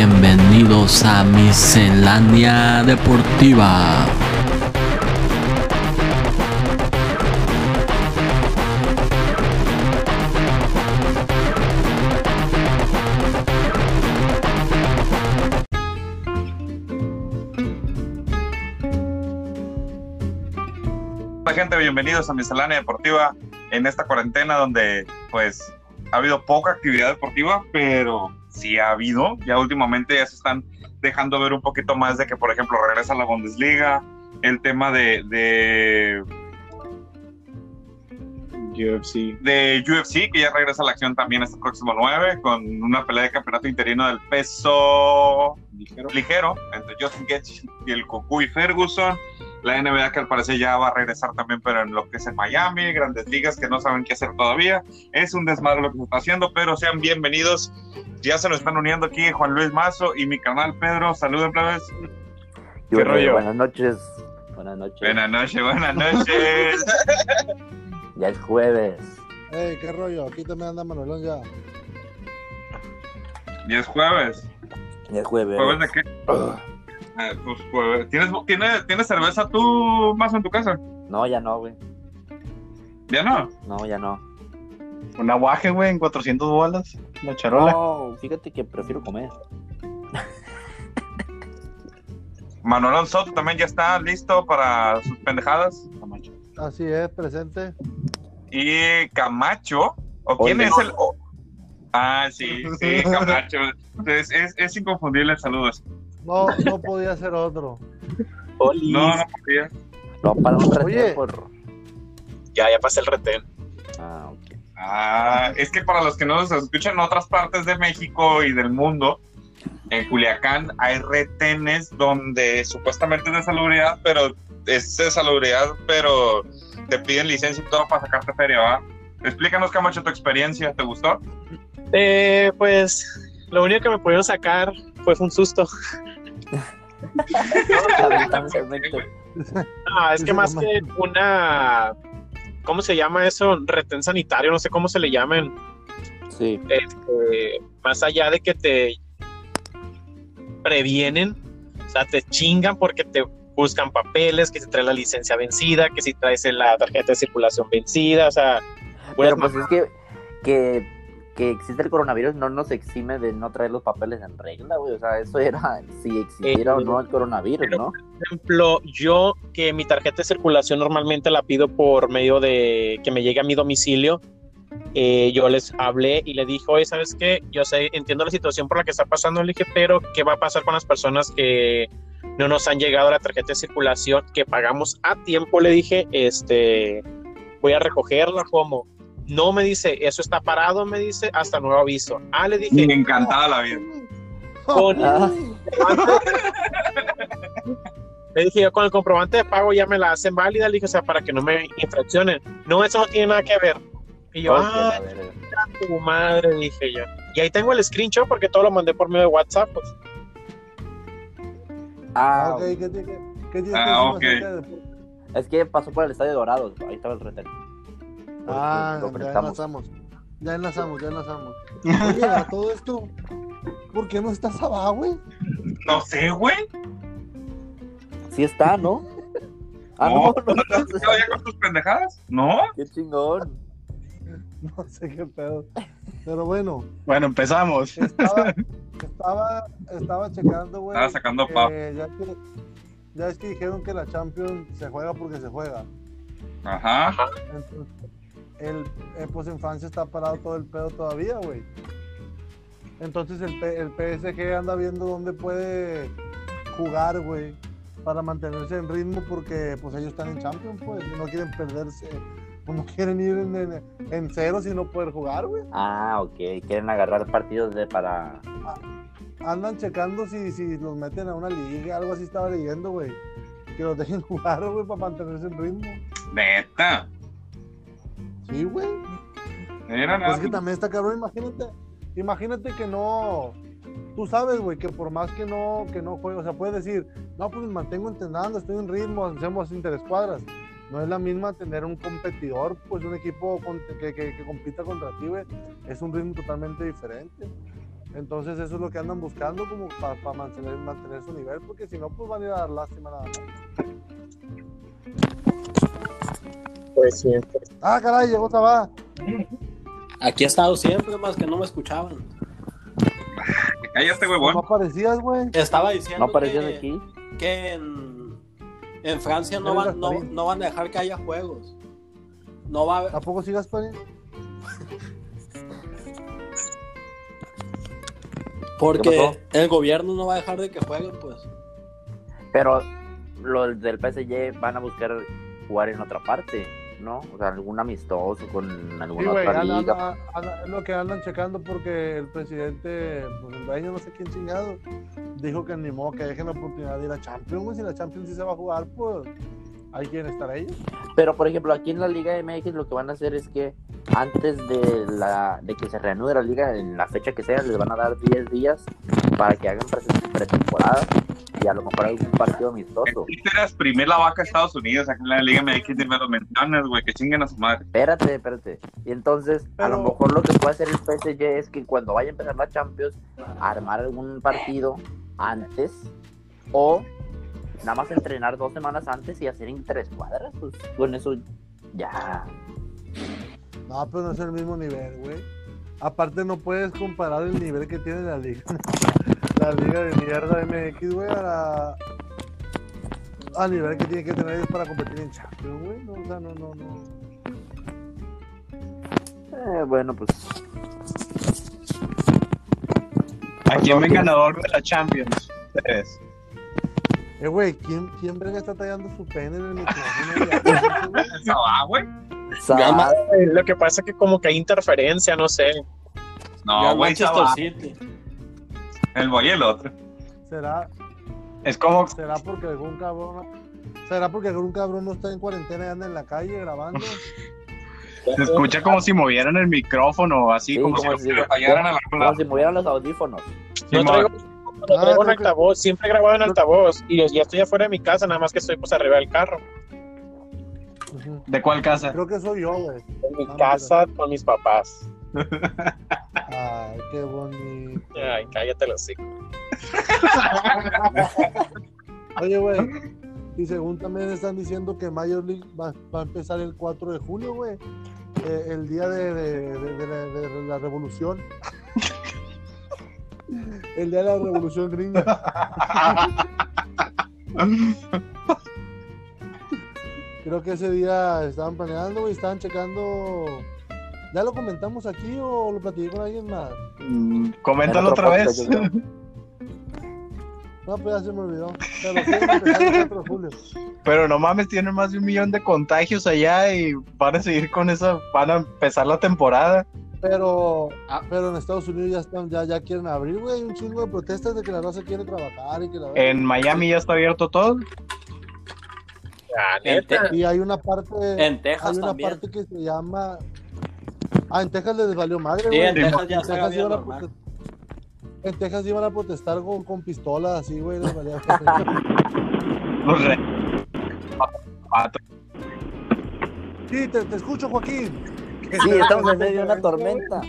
bienvenidos a Miscelánea Deportiva. Hola gente, bienvenidos a Miscelánea Deportiva en esta cuarentena donde pues ha habido poca actividad deportiva, pero sí ha habido. Ya últimamente ya se están dejando ver un poquito más de que, por ejemplo, regresa la Bundesliga, el tema de, de, UFC. de UFC, que ya regresa a la acción también este próximo 9, con una pelea de campeonato interino del peso Ligero. ligero entre Justin Gaethje y el Cucuy Ferguson. La NBA que al parecer ya va a regresar también, pero en lo que es en Miami, grandes ligas que no saben qué hacer todavía. Es un desmadre lo que se está haciendo, pero sean bienvenidos. Ya se nos están uniendo aquí Juan Luis Mazo y mi canal Pedro. Saluden, plebes. ¿Qué ¿Qué rollo? Buenas noches. Buenas noches. Buenas noches, buenas noches. Ya es jueves. Ey, qué rollo, aquí también anda Manuelón ya. y es jueves. Ya es jueves. ¿Jueves de qué? Ah, pues jueves. ¿Tienes, ¿tienes, ¿Tienes cerveza tú, Mazo, en tu casa? No, ya no, güey. ¿Ya no? No, ya no. Un aguaje, güey, en 400 bolas. La charola. No, fíjate que prefiero comer. Manuel Soto también ya está listo para sus pendejadas. Camacho. Así es, presente. Y Camacho, ¿o quién Oye. es el...? o- Ah, sí, sí, Camacho. Es, es, es inconfundible, saludos. No, no podía ser otro. No, no podía. No, para un retén Oye. por. Ya, ya pasé el retén. Ah, ok. Ah, es que para los que no nos escuchan en otras partes de México y del mundo, en Culiacán hay retenes donde supuestamente es de salubridad, pero es de salubridad, pero te piden licencia y todo para sacarte feria, ¿va? Explícanos, Camacho, tu experiencia, ¿te gustó? Eh, pues lo único que me pudieron sacar fue un susto. Ah, es Sí, que más no que una. ¿Cómo se llama eso? Retén sanitario, no sé cómo se le llamen. Sí. Este, más allá de que te previenen, o sea, te chingan porque te buscan papeles, que si traes la licencia vencida, que si traes la tarjeta de circulación vencida, o sea, Pero pues es que, que, que existe el coronavirus no nos exime de no traer los papeles en regla, güey. O sea, eso era si existiera o no el coronavirus, ¿no? ejemplo, yo que mi tarjeta de circulación normalmente la pido por medio de que me llegue a mi domicilio, eh, yo les hablé y le dije, oye, ¿sabes qué? Yo sé, entiendo la situación por la que está pasando, le dije, pero ¿qué va a pasar con las personas que no nos han llegado a la tarjeta de circulación, que pagamos a tiempo? Le dije, este, voy a recogerla, como No me dice, eso está parado, me dice, hasta nuevo aviso. Ah, le dije, Encantada la vida. con, Ah, Le dije yo con el comprobante de pago ya me la hacen válida, le dije, o sea, para que no me infraccionen. No, eso no tiene nada que ver. Y yo, ah, tu madre, dije yo. Y ahí tengo el screenshot porque todo lo mandé por medio de WhatsApp, pues. Ah, ok, ¿qué, qué, qué, qué tienes Ah, que decirme ok. acerca de deporte? es que pasó por el Estadio Dorado. Ahí estaba el retén. Ah, lo ya enlazamos. Ya enlazamos, ya enlazamos. Oye, a todo esto, ¿por qué no estás abajo, güey? No sé, güey. Sí está, ¿no? Ah, No, no, ¿No no, te has no, quedado ya con tus pendejadas? ¿No? Qué chingón. No sé qué pedo. Pero bueno, Bueno, empezamos. estaba, estaba, estaba checando, güey. Estaba sacando que pap. Ya, que, ya es que dijeron que la Champions se juega porque se juega. Ajá. Entonces, el, eh, pues en Francia está parado todo el pedo todavía, güey. Entonces el, el PSG anda viendo dónde puede jugar, güey, para mantenerse en ritmo porque pues ellos están en Champions, pues, y no quieren perderse, pues, no quieren ir en, en, en cero sin no poder jugar, güey. Ah, ok. Quieren agarrar partidos de para. Andan checando si, si los meten a una liga, algo así estaba leyendo, güey. Que los dejen jugar, güey, para mantenerse en ritmo. Neta. Sí, güey. Pues es que también está cabrón, imagínate, imagínate que no, tú sabes, güey, que por más que no, que no juegue, o sea, puedes decir, no, pues me mantengo entrenando, estoy en ritmo, hacemos interescuadras. No es la misma tener un competidor, pues un equipo con- que, que, que compita contra ti, güey, es un ritmo totalmente diferente. Entonces eso es lo que andan buscando como para mantener, mantener su nivel, porque si no, pues van a ir a dar lástima nada más. Pues sí. Ah, caray, llegó Tabá. Aquí he estado siempre, más que no me escuchaban. Cállate, No huevón. aparecías, güey. Estaba diciendo ¿No aparecías que, aquí? que en, en Francia no van, no, Gasparín. no van a dejar que haya juegos. No va a haber- ¿A poco sigas? ¿Qué porque el gobierno no va a dejar de que jueguen, pues. Pero los del PSG van a buscar jugar en otra parte, ¿no? O sea, algún amistoso con Sí, alguna otra liga. anda- anda- es lo que andan checando porque el presidente, pues el dueño, no sé quién chingado, dijo que ni modo que dejen la oportunidad de ir a Champions, güey. Si la Champions sí se va a jugar, pues ahí quieren estar ellos. Pero, por ejemplo, aquí en la Liga MX lo que van a hacer es que antes de, la, de que se reanude la liga, en la fecha que sea, les van a dar 10 días para que hagan pre- pretemporada y a lo mejor algún partido amistoso. Twitter exprimir la vaca a Estados Unidos, aquí en la Liga MX me lo mencionas, güey, que chinguen a su madre. Espérate, espérate. Y entonces, a lo mejor lo que puede hacer el PSG es que cuando vaya a empezar la Champions, armar algún partido antes o nada más entrenar dos semanas antes y hacer interescuadras. Pues con eso ya. No, pero no es el mismo nivel, güey. Aparte no puedes comparar el nivel que tiene la liga. La liga de mierda MX, güey, a la... al nivel que tiene que tener ellos para competir en Champions, güey. No, o sea, no, no, no. eh, bueno, pues. ¿A quién ven ganador de la Champions? Ustedes. Eh, güey, ¿quién, ¿quién verga está tallando su pene en el micrófono? güey? Esa va, güey. sa- Eh, Lo que pasa es que como que hay interferencia, no sé. No, güey, Manchester. City. El boy y el otro. ¿Será, Es como ¿Será porque algún cabrón... ¿Será porque algún cabrón no está en cuarentena y anda en la calle grabando? se escucha como si movieran el micrófono, así Sí, como, como si si, Que fallaran a la como si movieran los audífonos. No traigo, no traigo Ah, un creo que- altavoz, siempre he grabado en altavoz y ya estoy afuera de mi casa, nada más que estoy pues arriba del carro. ¿De cuál casa? Creo que soy yo, güey. En mi Ah, casa con mis papás. Ay, qué bonito. Ay, cállate los hocico. Oye, güey. Y según también están diciendo que Major League va, va a empezar el 4 de junio, güey. Eh, el día de, de la revolución. el día de la revolución gringa. Creo que ese día estaban planeando, güey. Estaban checando. ¿Ya lo comentamos aquí o lo platiqué con alguien más? Mm, Coméntalo otra vez. No, pues ya se me olvidó. Pero sí, el 4 de julio. Pero no mames, tienen más de un millón de contagios allá y van a seguir con eso, van a empezar la temporada. Pero, Ah. pero en Estados Unidos ya están, ya, ya quieren abrir, güey. Hay un chingo de protestas de que la raza quiere trabajar y que la En Miami ya está abierto todo. Ah, Y hay una parte, en hay Texas una también. parte que se llama. Ah, en Texas les valió madre, Sí, güey. en Texas ya En se Texas había iban a protestar- En Texas iban a protestar con, con pistolas así, güey. les valía- Los re- sí, te, te escucho, Joaquín. Sí, estamos en medio de una tormenta.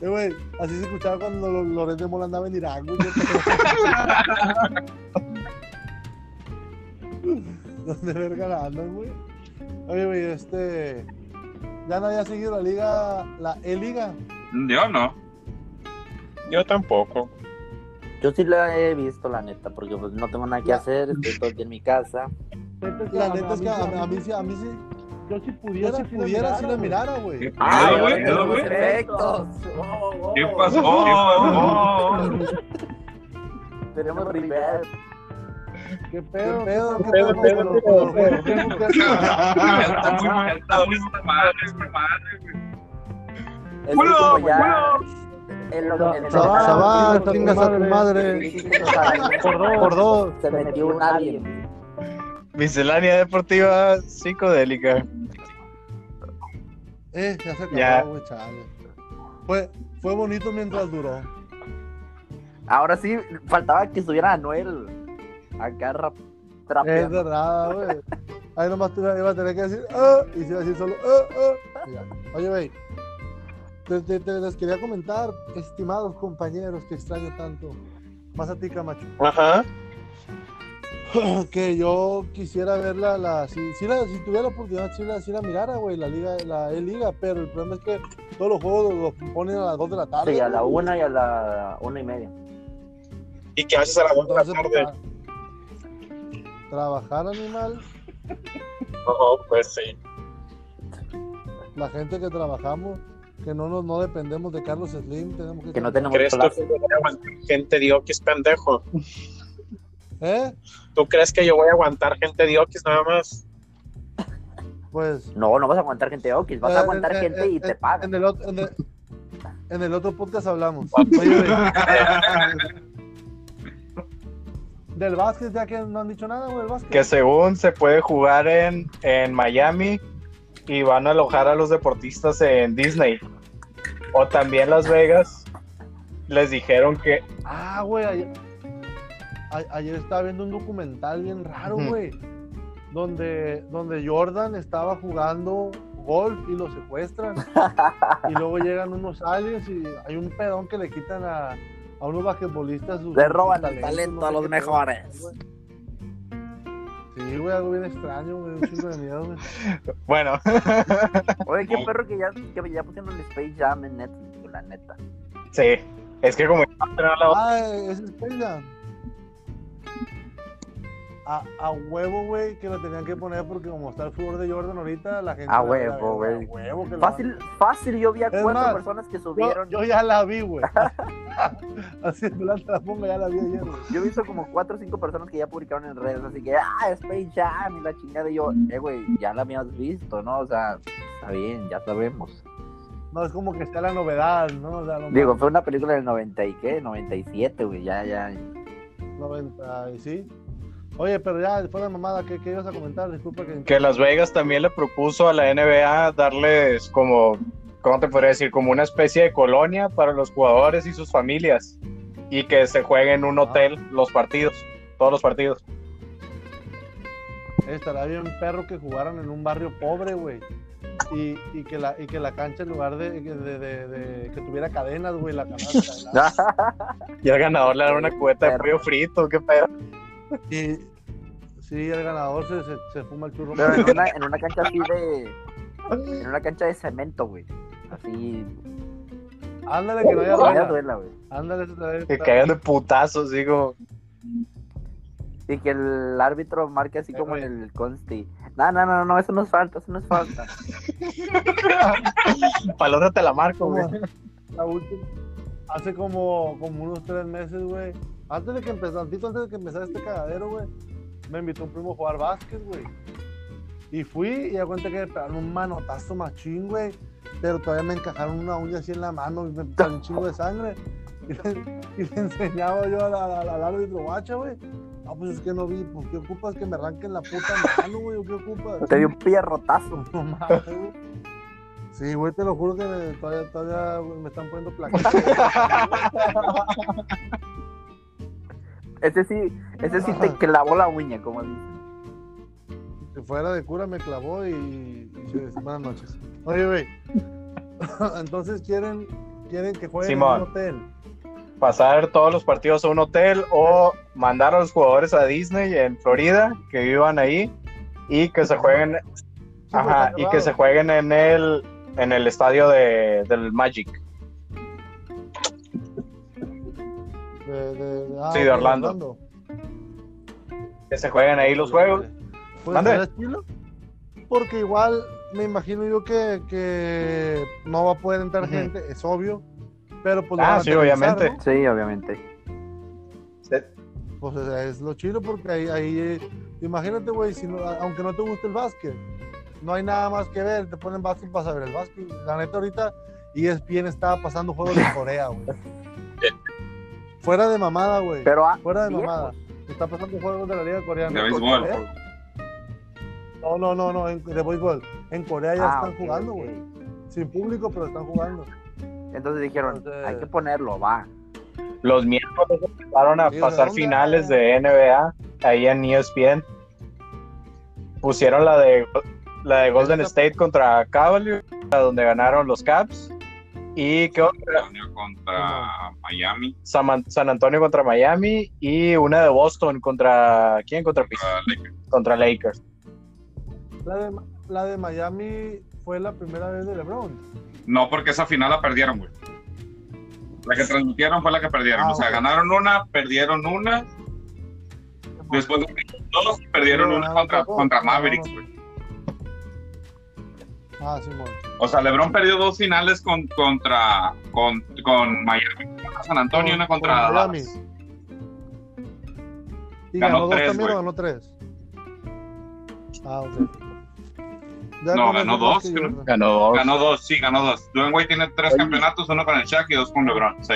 Eh, güey, así se escuchaba cuando Lo- Lorenzo de Mola andaba en Irak, güey. ¿Dónde verga andan, güey? Oye, güey, este. Ya no había seguido la liga, la E-Liga. Yo no. Yo tampoco. Yo sí la he visto, la neta, porque pues no tengo nada que hacer, estoy todo día en mi casa. La neta es que a, a mí sí, a mí sí. Yo si pudiera, si pudiera, si la mirara, güey. ¿Qué ¡Ay, pedo, güey? güey, efectos! ¿Qué pasó? ¿Qué pasó? Tenemos reverb. ¿Qué ¿Qué pedo? pedo? ¿Qué ¿Qué pedo? pedo? ¿Qué pedo? ¿Qué pedo? ¿Qué pedo? ¿Qué pedo? Está muy mal, está muy mal, está mal, güey. ¡Culo, ya. culo! Sabá, chingas a tu madre. madre. Por dos. Por dos. Se metió un alien. Miscelánea deportiva psicodélica. Eh, ya se Ya. acabó, güey, chale. Fue, fue bonito mientras duró. Ahora sí, faltaba que estuviera Anuel. Acá rap, Es trapeando. verdad, güey. Ahí nomás te iba iba a tener que decir, ah, y se iba a decir solo, ah, ah. Ya. Oye, güey. te- te- te les quería comentar, estimados compañeros, que extraño tanto. Más a ti, Camacho. Ajá. que yo quisiera verla, la, si, si, la, si tuviera la oportunidad, si la, si la mirara, güey, la liga, la E-Liga, pero el problema es que todos los juegos los ponen a las 2 de la tarde. Sí, a la güey. una y a la una y media. Y que haces a la buena Entonces, tarde. tra- trabajar animal, No, pues sí. la gente que trabajamos, que no nos no dependemos de Carlos Slim, tenemos que, Que no tenemos ¿Crees que yo voy a aguantar gente de Oquis, pendejo? ¿Eh? ¿Tú crees que yo voy a aguantar gente de Oquis nada más? Pues No, no vas a aguantar gente de Oquis, vas Eh, a aguantar eh, gente eh, y eh, te pagan. En el, ot- en, el, en el otro podcast hablamos. Oye, del básquet, ya que no han dicho nada, güey, del básquet. Que según se puede jugar en, en Miami y van a alojar a los deportistas en Disney. O también Las Vegas. Les dijeron que Ah, güey, ayer, a- ayer estaba viendo un documental bien raro, güey, donde, donde Jordan estaba jugando golf y lo secuestran. y luego llegan unos aliens y hay un pedón que le quitan a, a unos basquetbolistas Le roban el talento a los mejores. Sí, güey, algo bien extraño, güey, un chingo de miedo, güey. Bueno, Oye, qué perro que ya, que ya pusieron el Space Jam en Netflix, la neta. sí. Es que como Ah, es Space Jam. A, a huevo, güey, que lo tenían que poner porque como está el fútbol de Jordan ahorita, la gente... A huevo, güey. Fácil, fácil, yo vi a Es cuatro más, personas que subieron. Yo, yo ya la vi, güey. Así en plan te la pongo, ya la vi ayer. Yo he visto como cuatro o cinco personas que ya publicaron en redes, así que, ah, Space Jam y la chingada. Y yo, eh, güey, ya la habías visto, ¿no? O sea, está bien, ya sabemos. No es como que sea la novedad, ¿no? O sea, no Digo, fue una película del 90 y qué, 97, güey, ya, ya. 90 y sí. Oye, pero ya, después de mamada, ¿qué, qué ibas a comentar? Disculpa que... que Las Vegas también le propuso a la NBA darles como, ¿cómo te podría decir? Como una especie de colonia para los jugadores y sus familias. Y que se jueguen en un hotel los partidos, todos los partidos. Estaría bien perro que jugaran en un barrio pobre, güey. Y, y, que la, y que la cancha, en lugar de, de, de- de- que tuviera cadenas, güey, la canasta. la- Y al ganador le dan una cubeta de pollo frito, qué pedo. Y sí, el ganador se, se, se fuma el churro. Pero en una, en una cancha así de. En una cancha de cemento, güey. Así. Ándale, que no haya rueda. duela, güey. Ándale, esa vez Que caigan de putazos, digo. Y que el árbitro marque así como en el consti. No, no, no, no, eso no es falta, eso no es falta. Palota te la marco, güey. la última- hace como, como unos tres meses, güey. Antes de que empezara, antes de que empezara este cagadero, güey, me invitó un primo a jugar básquet, güey. Y fui y a cuenta que me pegaron un manotazo machín, güey. Pero todavía me encajaron una uña así en la mano y me salió un chingo de sangre. Y le, y le enseñaba yo al, al, al árbitro, guacha, güey. No, pues es que no vi, pues ¿qué ocupas que me arranquen la puta mano, güey? ¿O qué ocupas? Te dio un pierrotazo. No mames, güey. Sí, güey, te lo juro que me- todavía, todavía güey, me están poniendo placas. Ese sí, ese sí te clavó la uña, como dicen. si fuera de cura me clavó y, y buenas noches. Oye, güey. Entonces quieren, quieren que jueguen Simón. en un hotel. Pasar todos los partidos a un hotel o mandar a los jugadores a Disney en Florida, que vivan ahí y que se jueguen, Sí, ajá, y que se jueguen en el en el estadio de, del Magic. De, de- de- ah, Sí, de Orlando. Que se jueguen ahí los juegos. Pues. Porque igual me imagino yo que, que no va a poder entrar gente, es obvio. Pero pues lo Ah, sí, obviamente. ¿no? Sí, obviamente. Pues o sea, es lo chido porque ahí, ahí imagínate, güey, si no- aunque no te guste el básquet, no hay nada más que ver, te ponen básquet para saber el básquet. La neta ahorita ESPN estaba pasando juegos de Corea, güey. Fuera de mamada, güey. Pero ah, Fuera de viejos. mamada. Está pasando juegos de la liga coreana. De béisbol. ¿Eh? No, no, no, no, en- de béisbol. En Corea ya Ah, están jugando, güey. Sin público, pero están jugando. Entonces dijeron, Entonces- hay que ponerlo, va. Los miércoles empezaron a Sí, ¿de pasar finales de NBA ahí en ESPN. Pusieron la de la de Golden State contra Cavaliers, donde ganaron los Caps. ¿Y qué otra? Antonio contra Miami. San, San Antonio contra Miami y una de Boston contra ¿quién? Contra, contra Lakers. contra Lakers. La de, la de Miami fue la primera vez de LeBron. No, porque esa final la perdieron, güey. La que transmitieron fue la que perdieron. Ah, o sea, ganaron una, perdieron una. Después de dos, perdieron una contra, contra Mavericks, güey. Ah, Simón. O sea, LeBron perdió dos finales con, contra con, con Miami. Contra San Antonio y una contra Con Miami. Dallas. ¿Y Ganó ganó, dos tres, también o ganó tres? Ah, ok. Ya No, ganó dos, que. Ganó dos. Ganó dos, sí, ganó dos. Dwayne Wade tiene tres campeonatos, uno con el Shaq y dos con LeBron. Sí.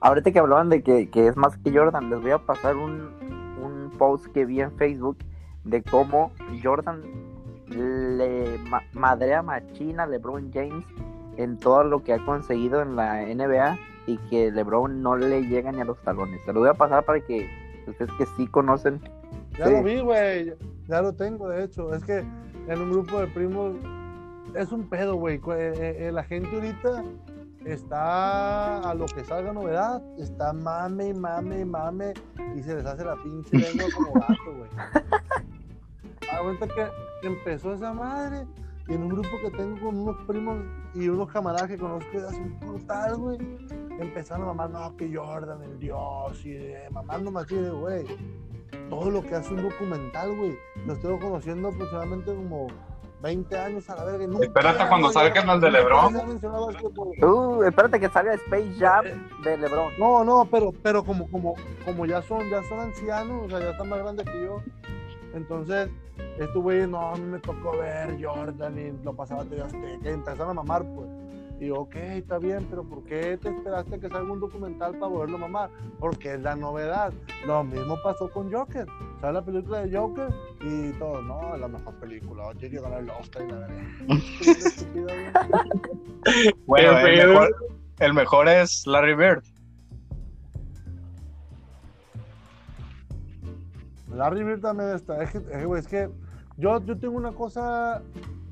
Ahorita que hablaban de que, que es más que Jordan, les voy a pasar un, un post que vi en Facebook de cómo Jordan le ma- madrea machina LeBron James en todo lo que ha conseguido en la NBA y que LeBron no le llega ni a los talones. Se lo voy a pasar para que ustedes que sí conocen. Ya Sí. lo vi, güey. Ya, lo tengo, de hecho. Es que en un grupo de primos es un pedo, güey. Cu- eh, eh, La gente ahorita está a lo que salga novedad. Está mame, y mame, y mame. Y se les hace la pinche lengua como gato, güey. Ahorita que empezó esa madre. Y en un grupo que tengo con unos primos y unos camaradas que conozco de hace un brutal, güey. Empezaron a mamar, no, que Jordan, el dios. Y eh, mamando más de, güey todo lo que hace un documental, güey. Lo estoy conociendo aproximadamente como 20 años a la verga. nunca Espérate cuando salgan de- las de LeBron. Uh, espérate que salga Space Jam de LeBron. No, no, pero, pero como, como, como ya son, ya son ancianos, o sea, ya están más grandes que yo. Entonces, güeyes, no, a mí me tocó ver Jordan y lo pasaba TV Azteca y empezaron a mamar, pues. Y yo, ok, está bien, pero ¿por qué te esperaste que salga un documental para volverlo a mamar? Porque es la novedad. Lo mismo pasó con Joker. ¿Sabes la película de Joker? Y todo, no, es la mejor película. Tiene que ganar el Oscar y la. Bueno, el mejor, el mejor es Larry Bird. Larry Bird también está. Es que, es que, güey, es que yo, yo tengo una cosa.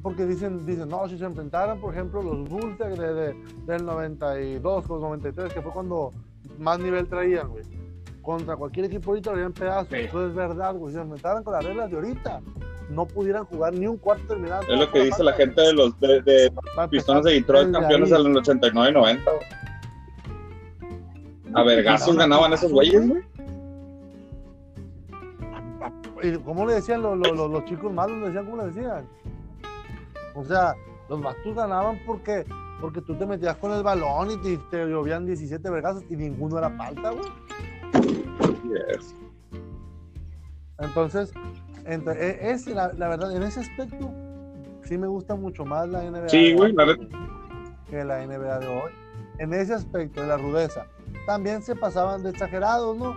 Porque dicen, dicen, no, si se enfrentaran, por ejemplo, los Bulls de, de- de- del 92 con 93, que fue cuando más nivel traían, güey. Contra cualquier equipo ahorita lo harían pedazos. Eso es verdad, güey. Si se enfrentaran con las reglas de ahorita, no pudieran jugar ni un cuarto terminado. Es lo que dice la gente de los de, de Pistones de Detroit, campeones del 89 y 90. güey. A vergazos ganaban esos güeyes, güey. ¿Y cómo le decían los, los, los- chicos malos? ¿Le decían cómo le decían? O sea, los bastos ganaban porque, porque tú te metías con el balón y te, te llovían 17 vergazos y ninguno era falta, güey. Yes. Entonces, entre- e- es, la, la verdad, en ese aspecto, sí me gusta mucho más la NBA. Sí, güey, la Que la NBA de hoy. En ese aspecto, de la rudeza. También se pasaban de exagerados, ¿no?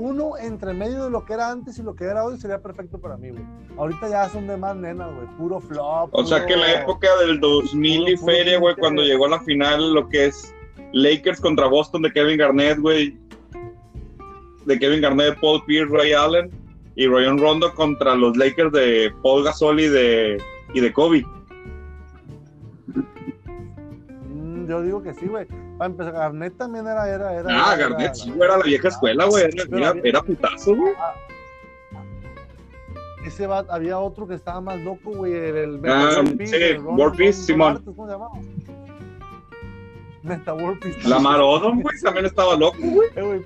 Uno entre medio de lo que era antes y lo que era hoy sería perfecto para mí, güey. Ahorita ya son de más nenas, güey. Puro flop. O sea que en la época del 2000 y Puro- feria, güey, cuando llegó a la final, lo que es Lakers contra Boston de Kevin Garnett, güey. De Kevin Garnett, Paul Pierce, Ray Allen y Rayon Rondo contra los Lakers de Paul Gasol y de, y de Kobe. Yo digo que sí, güey. Para empezar, Garnett también era. era, era Ah, era- Garnett era- sí, güey, era la vieja escuela, güey. Era, era, putazo, güey. Ese va, había otro que estaba más loco, güey. El, el Ah, sí, el Simón. ¿Cómo se llamaba? Neta, World Peace. Lamar Odom, güey, también estaba loco, güey. Eh,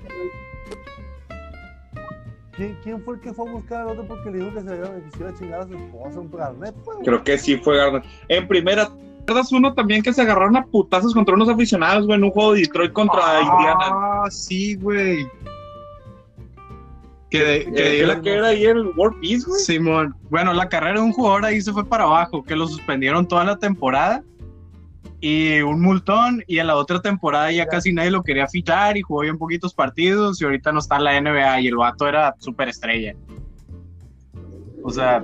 ¿Quién, ¿Quién fue el que fue a buscar al otro porque le dijo que se, iba- a chingar a su esposa? Un Garnett, pues, güey. Creo que sí fue Garnett. En primera, ¿te acuerdas uno también que se agarraron a putazos contra unos aficionados, güey, en un juego de Detroit contra Indiana? Ah, sí, güey. Que, de- que Que era, que era ahí el World Peace, güey. Simón. Bueno, la carrera de un jugador ahí se fue para abajo, que lo suspendieron toda la temporada y un multón y en la otra temporada ya casi nadie lo quería fichar y jugó bien poquitos partidos y ahorita no está en la NBA y el vato era súper estrella. O sea,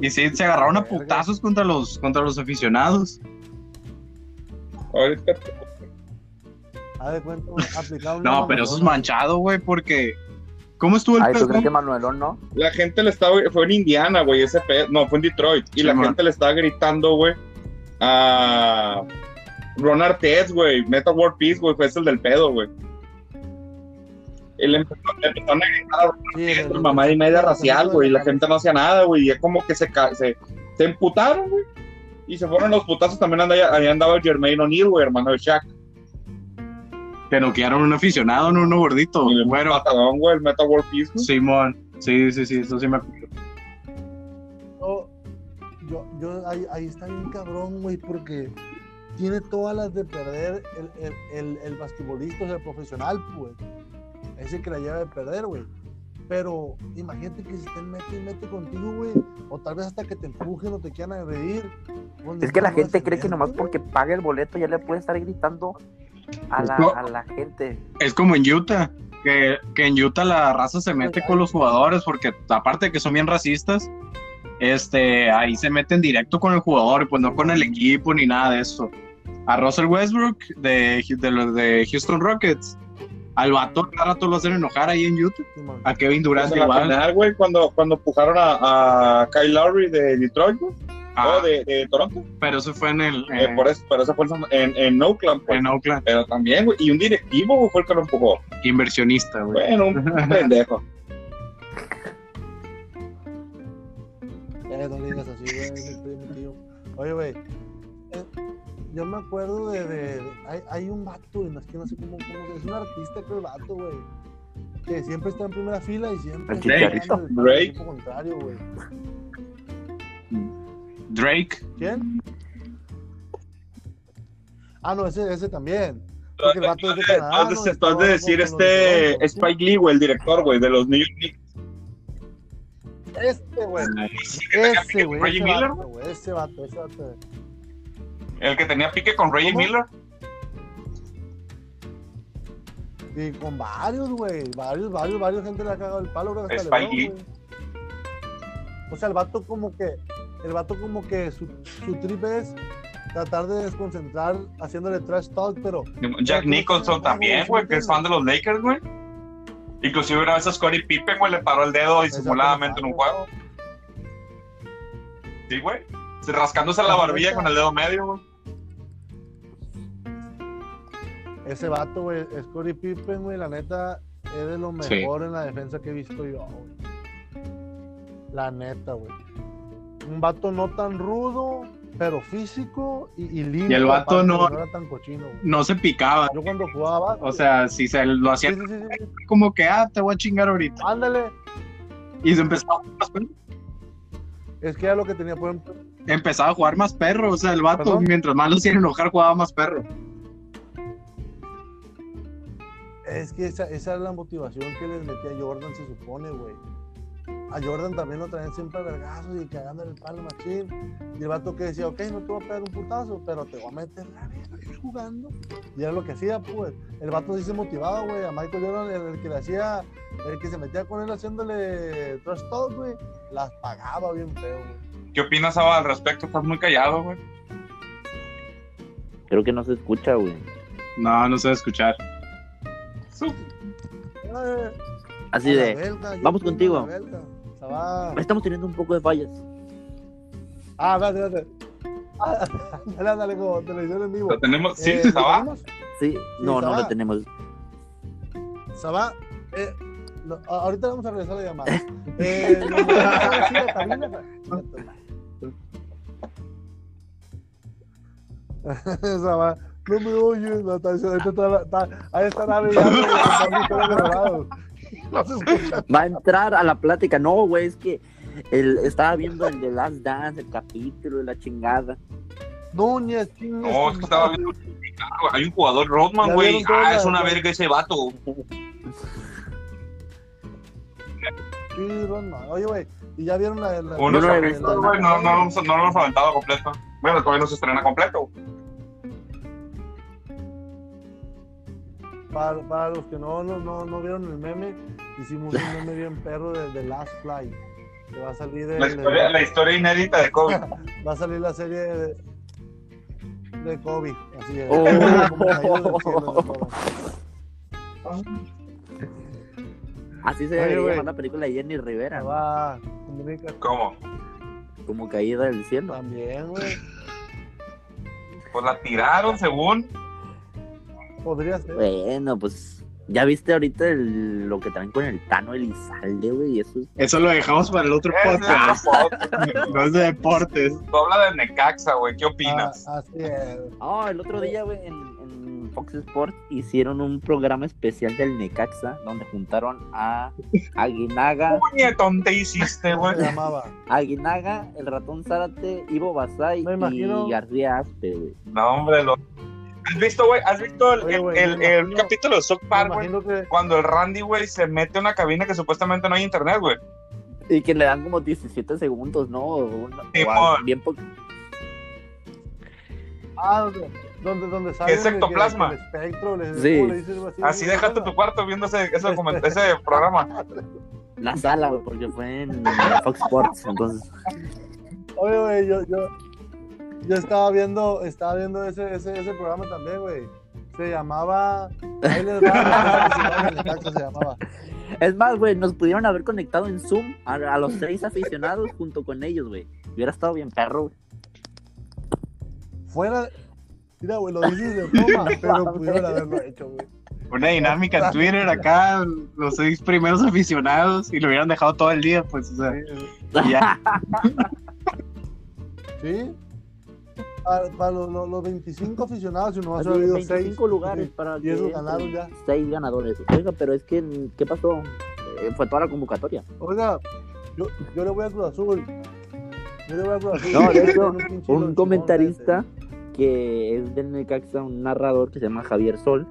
y sí, se agarraron a putazos contra los, contra los aficionados. Ahorita, No, pero eso es manchado, güey, porque... ¿Cómo estuvo el Ay, ¿tú pedo? crees que Manuelón no? la gente le estaba, fue en Indiana, güey, ese pedo, no, fue en Detroit, y Sí, la man. gente le estaba gritando, güey, a, Ron Artest, güey, Meta World Peace, güey, fue ese el del pedo, güey. Él empezó, le empezaron a gritar a Ron Sí, mamá y media racial, güey, y la gente no hacía nada, güey, y es como que se, se, se emputaron, güey. Y se fueron los putazos, también andaba, ahí andaba Jermaine O'Neal, güey, hermano de Shaq. Que noquearon un aficionado, no uno gordito. Y el Bueno, patadón, güey, el Meta World Peace, güey. Simón. Sí, sí, sí, eso sí me acuerdo. yo, yo, yo- ahí, ahí está bien cabrón, güey, porque tiene todas las de perder el, el, el, el basquetbolista, o sea, el profesional, pues. Ese que la lleva de perder, güey. Pero imagínate que si te mete y mete contigo, güey, o tal vez hasta que te empujen o te quieran agredir. pues, Es que la gente cree que nomás porque paga el boleto ya le puede estar gritando a la, a la gente. Es como en Utah, que, que en Utah la raza se mete con los jugadores porque aparte de que son bien racistas, este, ahí se meten directo con el jugador y pues no con el equipo ni nada de eso. A Russell Westbrook de, de los de Houston Rockets, al vato cada rato lo hacen enojar ahí en. Simón. A Kevin Durant la igual. final, güey, cuando, cuando empujaron a, a Kyle Lowry de Detroit, güey, Ah, o de, de Toronto. pero eso fue en el Eh, eh, por eso, pero eso fue en, en Oakland, pues. en Oakland, Pero también, güey, y un directivo güey, fue el que lo empujó. inversionista, güey. Bueno, un pendejo. Eh, no digas así, güey. Oye, güey, yo me acuerdo de, de- de- hay, hay un vato, güey, no es que no sé cómo, cómo se- es un artista creo el vato, güey, que siempre está en primera fila y siempre El el al Drake. equipo contrario, güey. Drake, ¿Quién? Ah, no, ese, ese también. Porque el vato es de decir los este Toronto. Spike Lee, güey, el director, güey, de los New York Knicks. Este, güey. Ese, güey. Ese vato, güey. Ese vato, ese vato. El que tenía pique con Reggie ¿Cómo? Miller. Y con varios, güey. Varios, varios, varios gente le ha cagado el palo, Spike güey. O sea, el vato como que, el vato como que su, su trip es tratar de desconcentrar haciéndole trash talk, pero Jack Nicholson también, güey, que es fan de los Lakers, güey. Inclusive una vez a Scottie Pippen, güey, le paró el dedo disimuladamente en un juego. Sí, güey. Rascándose la barbilla con el dedo medio, güey. ese vato, güey, Scottie Pippen, güey, la neta, es de lo Sí. mejor en la defensa que he visto yo, güey. La neta, güey. Un vato no tan rudo, pero físico y, y limpio. Y el vato aparte, no- güey, era tan cochino, güey. no se picaba. Yo cuando jugaba, O sea, si se lo hacía sí, sí, sí, sí, sí. como que, ah, te voy a chingar ahorita. ándale. Y se empezaba, Es que era lo que tenía, por ejemplo, empezaba a jugar más perro. O sea, el vato, ¿Perdón? mientras más lo hacían enojar, jugaba más perro. es que esa, esa era la motivación que les metía Jordan, se supone, güey. A Jordan también lo traían siempre a vergazos y cagando el palo machín. Y el vato que decía, ok, no te voy a pegar un putazo, pero te voy a meter la verga jugando. Y era lo que hacía, pues. El vato sí se motivaba, güey. A Michael Jordan, el, el que le hacía, el que se metía con él haciéndole trash talk, güey, las pagaba bien feo, güey. ¿Qué opinas, Ava, al respecto? Estás muy callado, güey. Creo que no se escucha, güey. No, no escuchar. Eh, Así a la de, belga, vamos contigo. a. Se va. estamos teniendo un poco de fallas. Ah, espérate, espérate. Ah, dale, dale, como televisión en vivo. Lo tenemos. Sí, Eh, sí, ¿lo tenemos? Sí, no, no lo tenemos. Sabá, eh, no, a- ahorita vamos a regresar la llamada. Eh, no me oyes, Natalia. Ahorita está, la- está, ahí está. No. Va a entrar a la plática. No, güey, es que el, estaba viendo el de Last Dance, el capítulo de la chingada. Núñez, chingues, No, es que estaba viendo. Hay un jugador, Rodman, güey. Ah, es una verga ese vato. Sí, no. Oye, güey, y ya vieron la. la Uno no se he ha visto, visto, güey. No, no, lo hemos- no lo hemos aventado completo. Bueno, todavía no se estrena completo. Para, para los que no, no, no, no vieron el meme, hicimos un meme bien perro de The Last Flight. Que va a salir de, La historia, la historia inédita de Kobe. va a salir la serie de, de Kobe. Así es. Oh. Así se debería güey. llamar la película de Jenny Rivera, ¿no? Comunica ¿Cómo? como caída del cielo. también, güey. Pues la tiraron según. Podría ser. Bueno, pues. Ya viste ahorita el- lo que traen con el Tano Elizalde, güey. Eso es. Eso lo dejamos para el otro podcast. No es de deportes. Tú habla del Necaxa, güey. ¿Qué opinas? Ah, así es. Ah, el otro día, güey, en, en Fox Sports hicieron un programa especial del Necaxa donde juntaron a Aguinaga, ¿Qué puñetón te hiciste, ¿Cómo güey? Aguinaga, el ratón Zárate, Ivo Basay imagino- y García Aspe, güey. No, hombre, lo... ¿Has visto, güey? ¿Has visto el, Oye, güey, el- me el imagino- capítulo de Park, güey? que Cuando el Randy, güey, se mete a una cabina que supuestamente no hay internet, güey. Y que le dan como 17 segundos, ¿no? O una- o bien po- Ah, donde, donde, donde sale Es ectoplasma. El, espectro, Sí. ¿cómo le dices, güey? Así déjate tu cuarto viendo ese, ese, programa. La sala, güey, porque fue en Fox Sports, entonces. Oye, güey, yo, yo, yo estaba viendo, estaba viendo ese, ese, ese programa también, güey. Se llamaba. Ahí les va, el Necaxa se llamaba. Es más, güey, nos pudieron haber conectado en Zoom a, a los seis aficionados junto con ellos, güey. Hubiera estado bien perro, güey. Fuera. Mira, güey, lo dices de broma, pero pudieron haberlo hecho, güey. Una dinámica en Twitter acá, los seis primeros aficionados, y lo hubieran dejado todo el día, pues, o sea, y ya. ¿Sí? Para, para los, los, los 25 aficionados, y nomás Así, ha habido 25 6. lugares para Y que ganaron ya. seis ganadores. Oiga, pero es que, ¿qué pasó? Eh, fue toda la convocatoria. Oiga, yo, yo le voy a Cruz Azul. Yo le voy a Cruz Azul. No, de hecho, Un lonchón, comentarista que es del Necaxa, un narrador que se llama Javier Sol,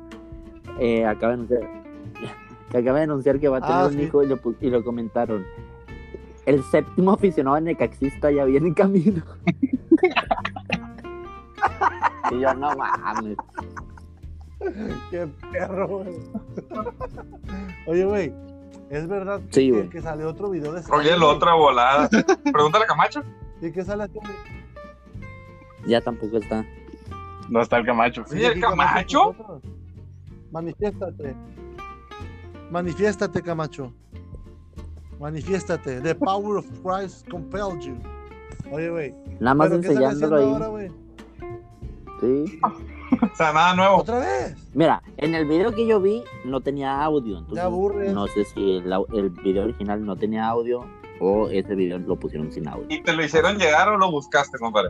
eh, acaba de anunciar que acaba de anunciar que va a tener Ah, un sí. hijo y lo, y lo comentaron. El séptimo aficionado necaxista ya viene en camino. y yo, no mames. Qué perro, güey. Oye, güey, ¿es verdad Sí, que, que sale otro video de Oye, la otra volada. Pregúntale a Camacho. ¿Y qué sale aquí? Ya tampoco está. No está el Camacho. Oye, el Camacho. Manifiéstate. Manifiéstate, Camacho. Manifiéstate. The power of Christ compelled you. Oye, güey. Nada más ¿pero qué sale enseñándolo ahí. ahora? Sí. O sea, nada nuevo. ¿Otra vez? Mira, en el video que yo vi no tenía audio. Entonces, aburres. no sé si el, el video original no tenía audio o ese video lo pusieron sin audio. ¿Y te lo hicieron llegar o lo buscaste, compadre?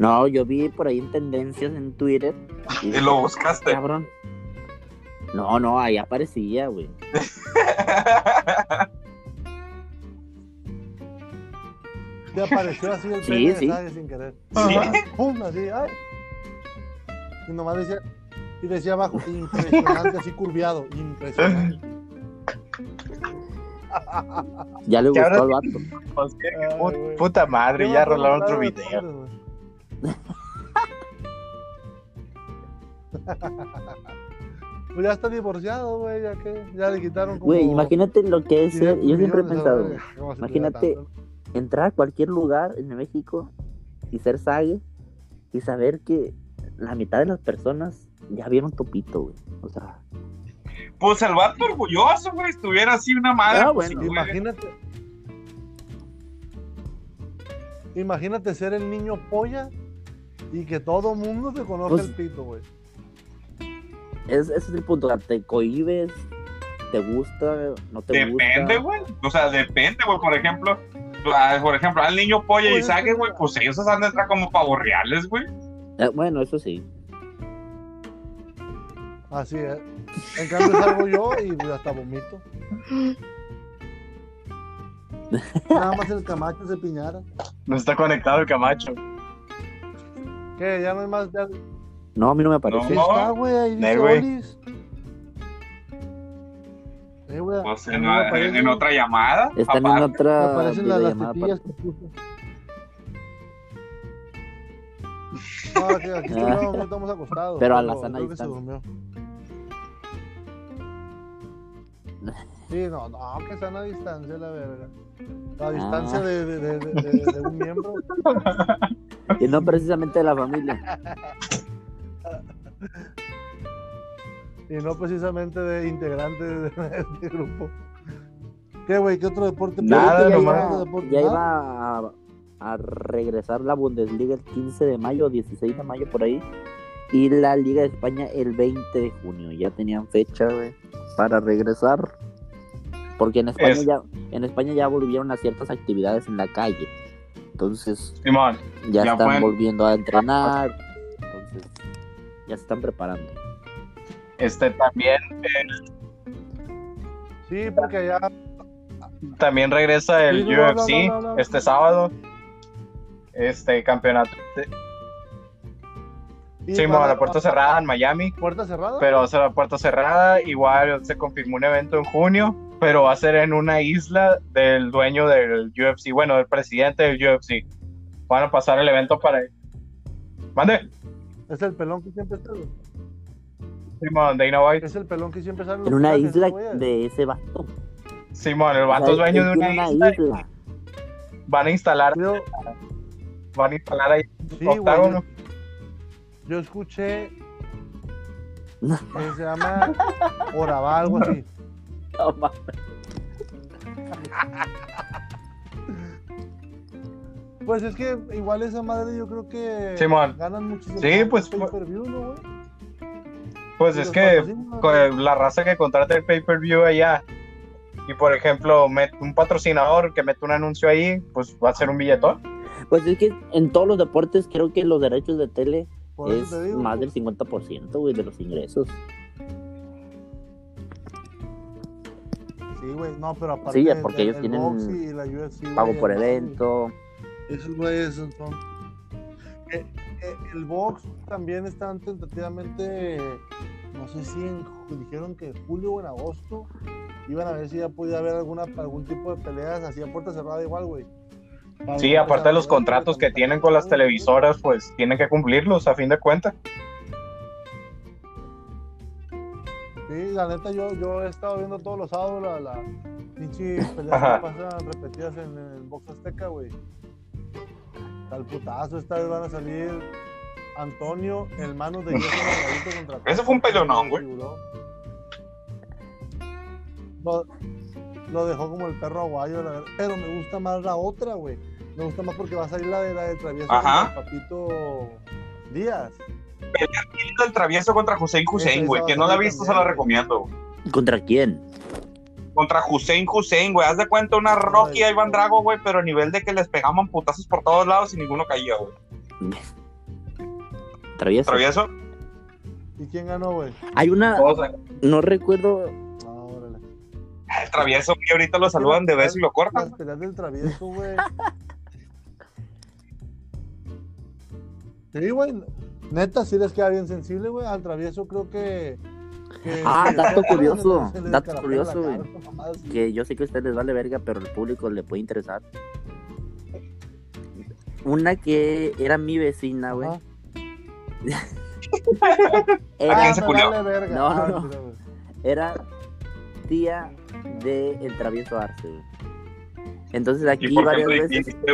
No, yo vi por ahí en tendencias en Twitter. Y lo buscaste. Cabrón. No, no, ahí aparecía, güey. Te apareció así el Sí, de sí. Sage sin querer. Sí. ¡Pum! Así, ¡ay! Y nomás decía, y decía abajo, impresionante, así curviado, impresionante. Ya le ¿Qué gustó al vato. Ay, güey. puta madre, ¿Qué ya rolaron otro de video. Pues ya está divorciado, güey, ya que ya le quitaron como... Güey, imagínate lo que es ser. 500 Yo siempre he pensado, ¿sabes? ¿Cómo se te da imagínate entrar a cualquier lugar en México y ser sague y saber que la mitad de las personas ya vieron Topito, güey. O sea, Pues el vato orgulloso, güey. Estuviera así una madre. Ah, pues, bueno. Imagínate. Imagínate ser el niño polla y que todo mundo te conozca Pues- el pito, güey. es, ese es el punto. Te cohibes, te gusta, no te Depende, gusta. güey. O sea, depende, güey. Por ejemplo, a- por ejemplo, al niño polla y Pues, sague, güey, pues ellos se han de entrar como pavorreales, güey. Eh, bueno, eso sí. Así es. En cambio salgo yo y hasta vomito. Nada más el Camacho se piñara. No está conectado el Camacho. ¿Qué? Ya no hay más. Ya... No, a mí no me parece. Sí está, güey. Ahí dice Eh. Olis. Eh, Pues a en, en- aparece- en otra llamada. Están en. Me otra aparecen las, tetillas que puso. No, aquí, aquí estoy, no, no estamos acostados. Pero a la sana distancia. durmió. Sí, no, no, que sana distancia, la verga. La distancia Ah. de, de, de, de- de- de un miembro. Y no precisamente de la familia. Y no precisamente de integrantes de este grupo. ¿Qué, güey? ¿Qué otro deporte? Nada, ¿Qué ya nomás. deporte? ya ¿Nada? iba a, a regresar la Bundesliga el 15 de mayo, 16 de mayo por ahí. Y la Liga de España el 20 de junio. Ya tenían fecha, güey, para regresar. Porque en España Es- ya en España ya volvieron a ciertas actividades en la calle. Entonces, Simón, ya, Ya están pueden- volviendo a entrenar. Entonces, ya se están preparando. Este también, Sí, porque ya también regresa el Sí, no, no, no, UFC no, no, no. este sábado. Este campeonato. y Sí, para- la puerta cerrada en Miami. ¿Puerta cerrada? pero ser la puerta cerrada. Igual se confirmó un evento en junio, pero va a ser en una isla del dueño del UFC, bueno, del presidente del UFC. Van a pasar el evento para. Mande, Es el pelón que siempre está. Simón, Dana White. Es el pelón que siempre sale. En una isla de ese vato. Simón, el vato O es dueño él de una isla. isla. Van a instalar, Yo, van a instalar ahí sí, octágono. yo, yo escuché que se llama Orabá, algo así. No, Pues es que igual esa madre yo creo que Simón. ganan muchísimo. Sí, pues, pay per view, ¿no, güey? Pues Y es que la raza que contrata el pay-per-view allá y por ejemplo met- un patrocinador que mete un anuncio ahí, pues va a ser un billetón. Pues es que en todos los deportes creo que los derechos de tele Por es te digo. más pues, del 50% güey, de los ingresos. Sí, güey, no, pero aparte. Sí, porque el- ellos el tienen box y la UFC, Pago por evento. Esos güeyes son. Eh, eh, el box también está tentativamente. No sé si en, dijeron que en julio o en agosto iban a ver si ya podía haber alguna algún tipo de peleas así a puerta cerrada igual, güey. Sí, aparte de los contratos que tienen con las televisoras, pues tienen que cumplirlos a fin de cuentas. Sí, la neta, yo, yo he estado viendo todos los sábados la, la pinche peleas Ajá. que pasan repetidas en, el Box Azteca, güey. Al putazo, esta vez van a salir Antonio, el mano de Yeso contra. Ese fue un pelonón, güey. Lo, lo dejó como el perro aguayo, la verdad. Pero me gusta más la otra, güey. Me gusta más porque va a salir la de la de travieso Ajá. contra Papito Díaz. El travieso contra Hussein Hussein, güey. Que a no la ha visto, se la güey. recomiendo. ¿Contra quién? Contra Hussein Hussein, güey. Haz de cuenta una Rocky y Iván Drago, güey, pero a nivel de que les pegaban putazos por todos lados y ninguno caía, güey. Travieso. Travieso. ¿Y quién ganó, güey? Hay una, no recuerdo, Ah, órale. El travieso, güey, ahorita lo saludan de beso y lo cortan. Del travieso, güey. Sí, güey. Neta, sí les queda bien sensible, güey. Al travieso creo que. que- Ah, dato curioso, dato curioso, güey. que yo sé que a ustedes les vale verga, pero al público le puede interesar. Una que era mi vecina, güey. Era, quién Ah, se me culió? vale verga. No, no, Ah, no. era tía de el travieso Arce, güey. Entonces aquí ¿Y por qué varias veces, dijiste,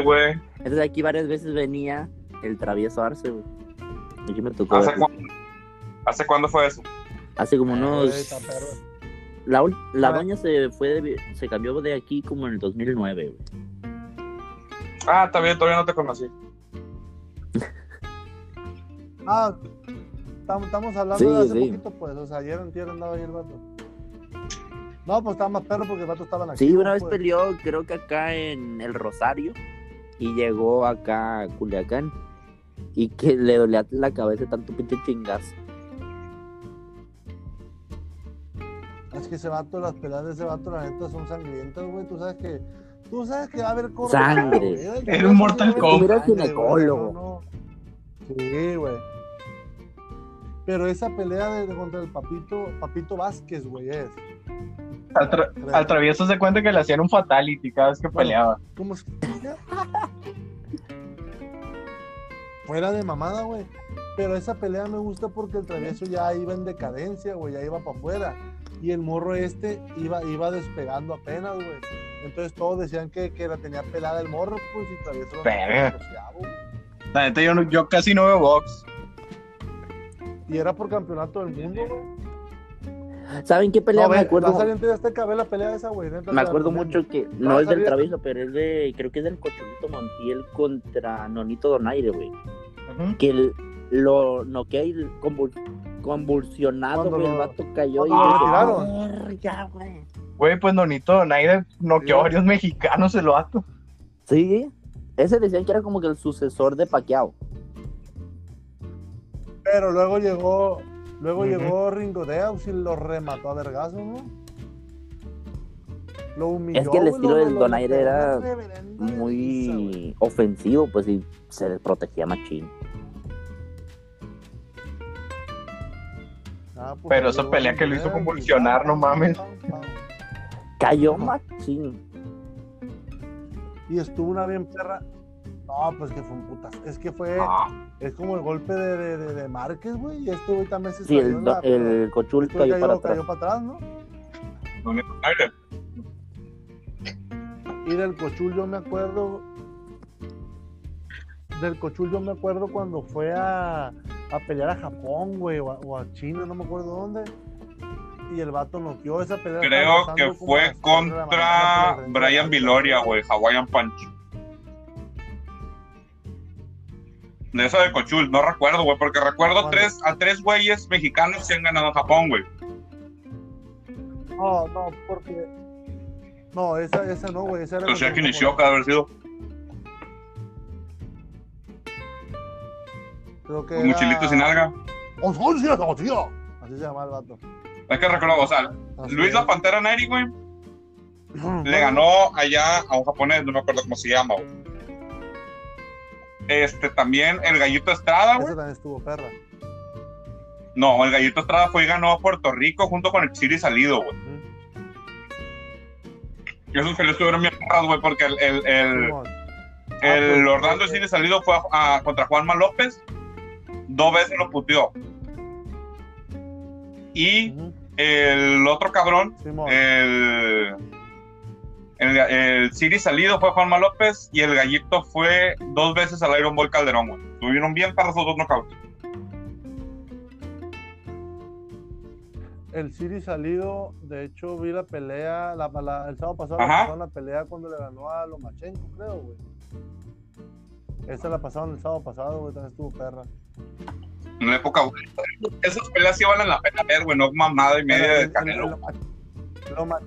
entonces aquí varias veces venía el travieso Arce, güey. Aquí me tocó ¿Hace, cuándo- ¿Hace cuándo fue eso? hace como Güey, unos la, la Ah. doña se fue de se cambió de aquí como en el 2009, güey. Ah, está bien, todavía no te conocí. Ah, tam- estamos hablando Sí, de hace sí. poquito, pues. O sea, ayer en tierra andaba ahí el vato. No, pues estaba más perro porque el vato estaba en la Sí, una vez pues. peleó, creo que acá en el Rosario, y llegó acá a Culiacán, y que le dolía la cabeza tanto pinche chingazo. Es que ese vato, las peleas de ese vato, la neta, son sangrientas, güey. Tú sabes que. Tú sabes que va a haber corte. Sangre. güey. Era un Mortal Kombat. ginecólogo. güey, no, no. Sí, güey. Pero esa pelea de, de contra el Papito, Papito Vázquez, güey, es. Al, tra- al travieso se cuenta que le hacían un fatality cada vez que Bueno. peleaba. ¿Cómo se Fuera de mamada, güey. Pero esa pelea me gusta porque el travieso ya iba en decadencia, güey, ya iba para afuera. Y el morro este iba, iba despegando apenas, güey. Entonces todos decían que, que la tenía pelada el morro, pues, y travieso lo. La neta, yo, no- yo casi no veo box. Y era por campeonato del mundo, güey. ¿Saben qué pelea No, me ve, acuerdo? va a la pelea esa, güey. Me la acuerdo mucho que no es del Travieso, pero es de, creo que es del Cocholito Montiel contra Nonito Donaire, güey. Que el- lo noquea y convul- convulsionado, Cuando güey, el vato cayó y lo güey. Güey, pues Nonito Donaire noqueó a varios mexicanos el vato. Sí, ese decían que era como que el sucesor de Pacquiao. Pero luego llegó, luego llegó Ringo Deus y lo remató a vergazo, ¿no? Lo humilló. Es que el estilo lo- del Donaire lo- era. Muy ofensivo, pues, y se protegía machín. Ah, pues, Pero esa pelea que lo hizo convulsionar, no mames. Cayó machín. Y estuvo una bien perra. No, pues que fue un putas. Es que fue. Ah, Es como el golpe de, de, de, de Márquez, güey. Y este güey también se Sí, el, la- el Cochul cayó cayó, para atrás. cayó para atrás, ¿no? Donaire. Y del Cochul yo me acuerdo. Del Cochul yo me acuerdo cuando fue a, a pelear a Japón, güey, o, a- o a China, no me acuerdo dónde. Y el vato noqueó esa pelea. Creo que fue contra Brian Viloria, güey, Hawaiian Punch. De esa de Cochul, no recuerdo, güey, porque recuerdo ¿Cuándo? tres, a tres güeyes mexicanos que han ganado Japón, güey. No, no, porque. No, esa, esa no, güey. Esa era. Toshiaki contra un Nishioka, de haber sido Creo que. un mochilito sin alga. Así se llama el vato. Hay que recordar, o sea, Así Luis es. la Pantera Neri, güey, le ganó allá a un japonés, no me acuerdo cómo se llama, güey. Este, también el Gallito Estrada, güey. Esa también estuvo perra. No, el Gallito Estrada fue y ganó a Puerto Rico junto con el Chiri Salido, güey. Esos peleas estuvieron bien perras, güey, porque el, el, el, el pues, Orlando eh, Chiri Salido fue a- a- contra Juanma López. Dos veces lo puteó. Y el otro cabrón, Simón. el, el, el Siri Salido fue Juanma López y el Gallito fue dos veces al Iron Ball Calderón, güey. Estuvieron bien para esos dos knockouts. El Siri salido, de hecho vi la pelea, la, la- el sábado pasado Ajá. la pasaron la pelea cuando le ganó a Lomachenko, creo, güey. Esa la pasaron el sábado pasado, güey, también estuvo perra. En la época, güey. Esas peleas sí valen la pena ver, güey, no mamada y media de el- Canelo. el Loma- Loma-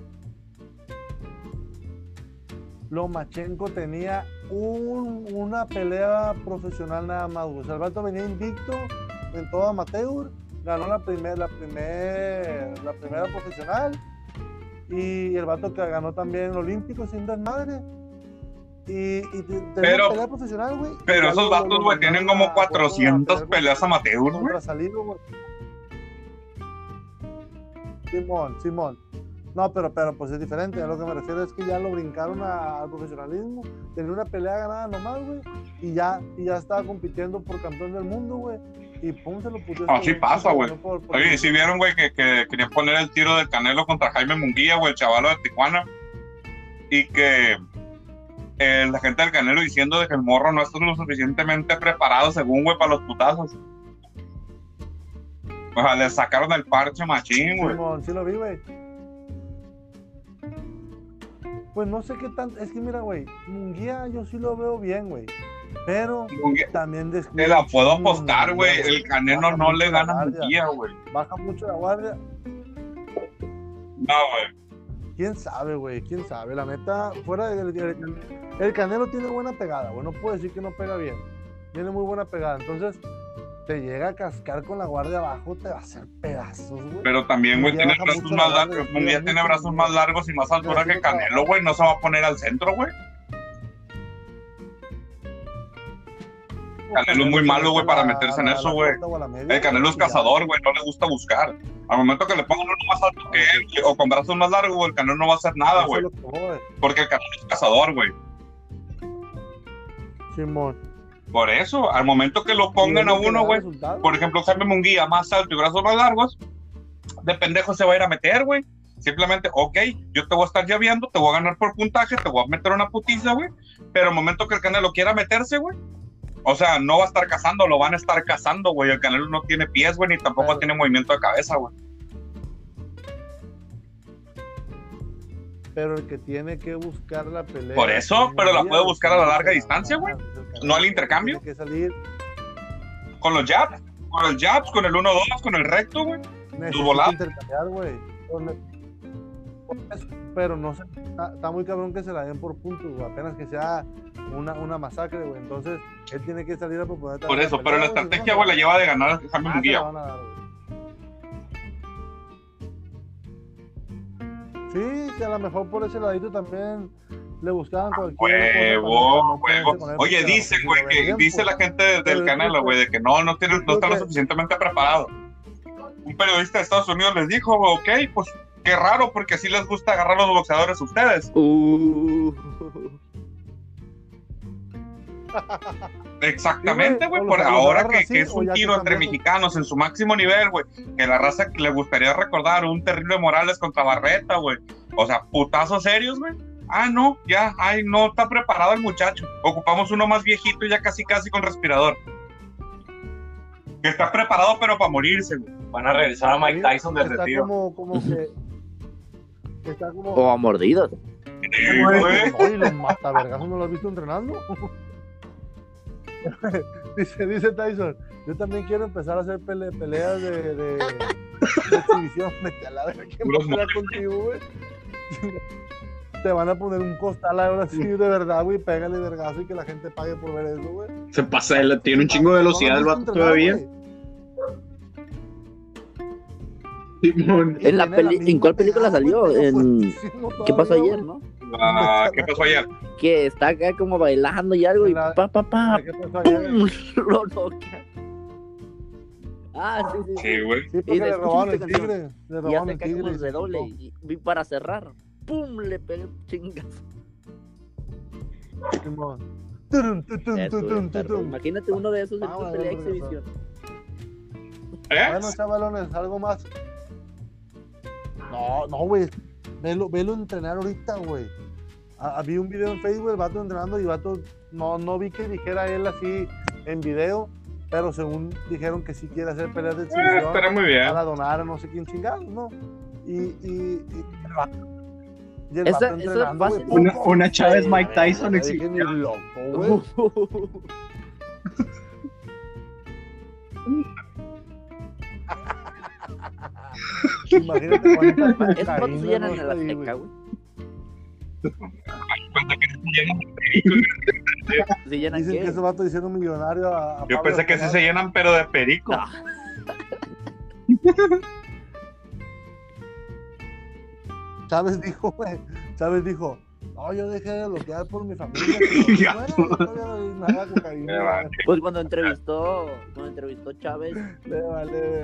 Lomachenko tenía un- una pelea profesional nada más, güey. O sea, el vato venía invicto en todo amateur, ganó la primera, la primer, la primera profesional y el vato que ganó también olímpico sin desmadre. Y, y te- Pero- pelea profesional, güey. Pero esos lo- vatos, güey, tienen como a- 400 a pelear peleas amateurs, güey. Simón, Simón. No, pero, pero pues es diferente. A lo que me refiero es que ya lo brincaron a- al profesionalismo. Tenía una pelea ganada nomás, güey. Y ya, y ya estaba compitiendo por campeón del mundo, güey. Y pum, se lo puso. Así pasa, güey. Oye, si vieron, güey, que, que querían poner el tiro del Canelo contra Jaime Munguía, güey, el chavalo de Tijuana. Y que eh, la gente del Canelo diciendo de que el morro no está lo suficientemente preparado, según, güey, para los putazos. O sea, le sacaron el parche machín, güey. Sí lo vi, güey. Pues no sé qué tan. Es que mira, güey. Munguía yo sí lo veo bien, güey. Pero Munguía- también Te la puedo apostar, güey. El Canelo no le gana a. Munguía, güey. Baja mucho la guardia. No, güey. ¿Quién sabe, güey? ¿Quién sabe? La neta, fuera del. El, el Canelo tiene buena pegada, güey. No puedo decir que no pega bien. Tiene muy buena pegada. Entonces, te llega a cascar con la guardia abajo, te va a hacer pedazos, güey. Pero también, güey, tiene brazos más largos. Munguía cuida tiene brazos más largos y más altura que Canelo, güey. No se va a poner al centro, güey. Canelo es muy malo, güey, para meterse en eso, güey. El Canelo es cazador, güey, no le gusta buscar. Al momento que le pongan uno más alto que él o con brazos más largos, güey, el Canelo no va a hacer nada, güey. Porque el Canelo es cazador, güey. Simón. Por eso, al momento que lo pongan a uno, güey, por ejemplo, Jaime Munguía más alto y brazos más largos, de pendejo se va a ir a meter, güey. Simplemente, ok, yo te voy a estar llaveando, te voy a ganar por puntaje, te voy a meter una putiza, güey. Pero al momento que el Canelo quiera meterse, güey, o sea, no va a estar cazando, lo van a estar cazando, güey. El Canelo no tiene pies, güey, ni tampoco tiene movimiento de cabeza, güey. Pero el que tiene que buscar la pelea. Por eso, es pero la puede buscar a la larga distancia, güey. No al intercambio. Tiene que salir. Con los jabs, con el jabs, con el 1-2, con el recto, güey. Intercambiar, güey. Pero no sé, está, está muy cabrón que se la den por puntos, güey. Apenas que sea una, una masacre, güey. Entonces, él tiene que salir a proponer. Por eso, pero la estrategia, güey, la lleva de ganar a Jaime Ah, Sí, que a lo mejor por ese ladito también le buscaban cualquier cosa para Huevo, no huevo. Oye, dicen, lo güey, que dice pues. la gente del creo güey, de que no, no, tienen, yo no están lo suficientemente preparados. Un periodista de Estados Unidos les dijo, güey, ok, pues qué raro, porque así les gusta agarrar a los boxeadores a ustedes. Uh, Exactamente, güey, por ahora que, así, que es un tiro entre mexicanos en su máximo nivel, güey, que la raza que le gustaría recordar un terrible Morales contra Barreta, güey. O sea, putazos serios, güey. Ah, no, ya, ay, no está preparado el muchacho. Ocupamos uno más viejito y ya casi casi con respirador. Que está preparado pero para morirse, güey. Van a regresar a Mike Tyson del está retiro. como, como que, que está como o a mordidos. Sí, güey. Oye, los matavergazos no lo has visto entrenando. dice, dice Tyson, yo también quiero empezar a hacer pele- peleas de, de, de exhibición. Vete a la verga, ¿quién va a Puros pelear contigo, güey? Te van a poner un costal ahora sí, de verdad, güey, pégale vergazo y que la gente pague por ver eso, güey. Se pasa, él tiene un chingo de velocidad el vato todavía. Simón. En la peli- ¿en cuál película salió? En- ¿Qué pasó ayer, no? Ah, ¿Qué pasó ayer? Que está acá como bailando y algo y pa, pa, pa, ¿Qué pasó ayer? ¡pum! Lo noquea. Ah, sí, sí, sí. Güey. Sí, porque Y le robaron el tigre. Le Y robaron hace el como tigre. y el redoble y, y para cerrar, ¡pum! Le perro. tutun. Imagínate uno de esos en bueno, pelea exhibición. ¿Eh? Bueno, chavalones, algo más. No, no, güey. Velo, velo entrenar ahorita, güey. Ah, ah, Vi un video en Facebook, el vato entrenando y el vato, no, no vi que dijera él así en video, pero según dijeron que sí quiere hacer peleas de Eh, exhibición estará muy bien. para donar a no sé quién chingados, ¿no? Y, y, y el vato, y el Esa- vato esa entrenando, ser- Una, una Chávez Mike Tyson exhibición. loco, güey. Imagínate cuánta Esos se llenan no en está la ahí, Azteca, güey. Se llenan Dicen qué? que ese vato hicieron un millonario a, a Yo Pablo pensé que sí se llenan, pero de perico. No. Chávez dijo, güey, Chávez dijo, no, yo dejé de bloquear por mi familia. pero bueno, no cocaína, Me vale. Pues cuando entrevistó, cuando entrevistó Chávez, le vale.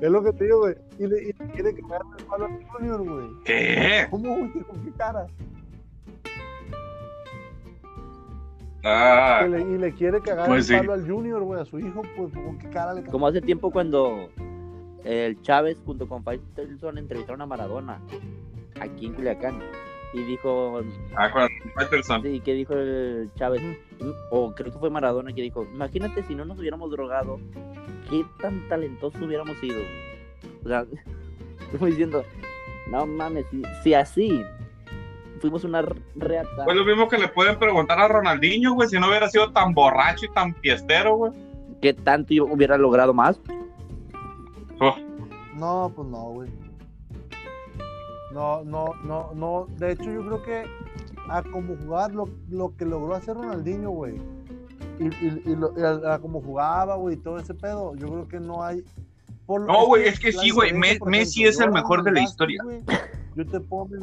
Es lo que te digo, güey. Y le, y quiere que me haga el palo al Junior, güey. ¿Qué? ¿Cómo, güey? ¿Con qué cara? Ah, le- y le quiere cagar Pues el sí. palo al Junior, güey, a su hijo, pues con qué cara le como hace tiempo cuando el Chávez junto con Faitelson entrevistaron a Maradona aquí en Culiacán y dijo, ah, con Faitelson. sí, que dijo el Chávez, o creo que fue Maradona que dijo, imagínate si no nos hubiéramos drogado, qué tan talentosos hubiéramos sido. güey?". O sea, como diciendo, no mames, si, si así fuimos una reata. Pues lo mismo que le pueden preguntar a Ronaldinho, güey, si no hubiera sido tan borracho y tan fiestero, güey. ¿Qué tanto yo hubiera logrado más? Oh, No, pues no, güey. No, no, no, no. De hecho, yo creo que a como jugar lo, lo que logró hacer Ronaldinho, güey. Y, y, y lo- y a, a como jugaba, güey, y todo ese pedo, yo creo que no hay. por No, güey, es que sí, güey, Me- Messi es el mejor de la historia. Yo te pongo.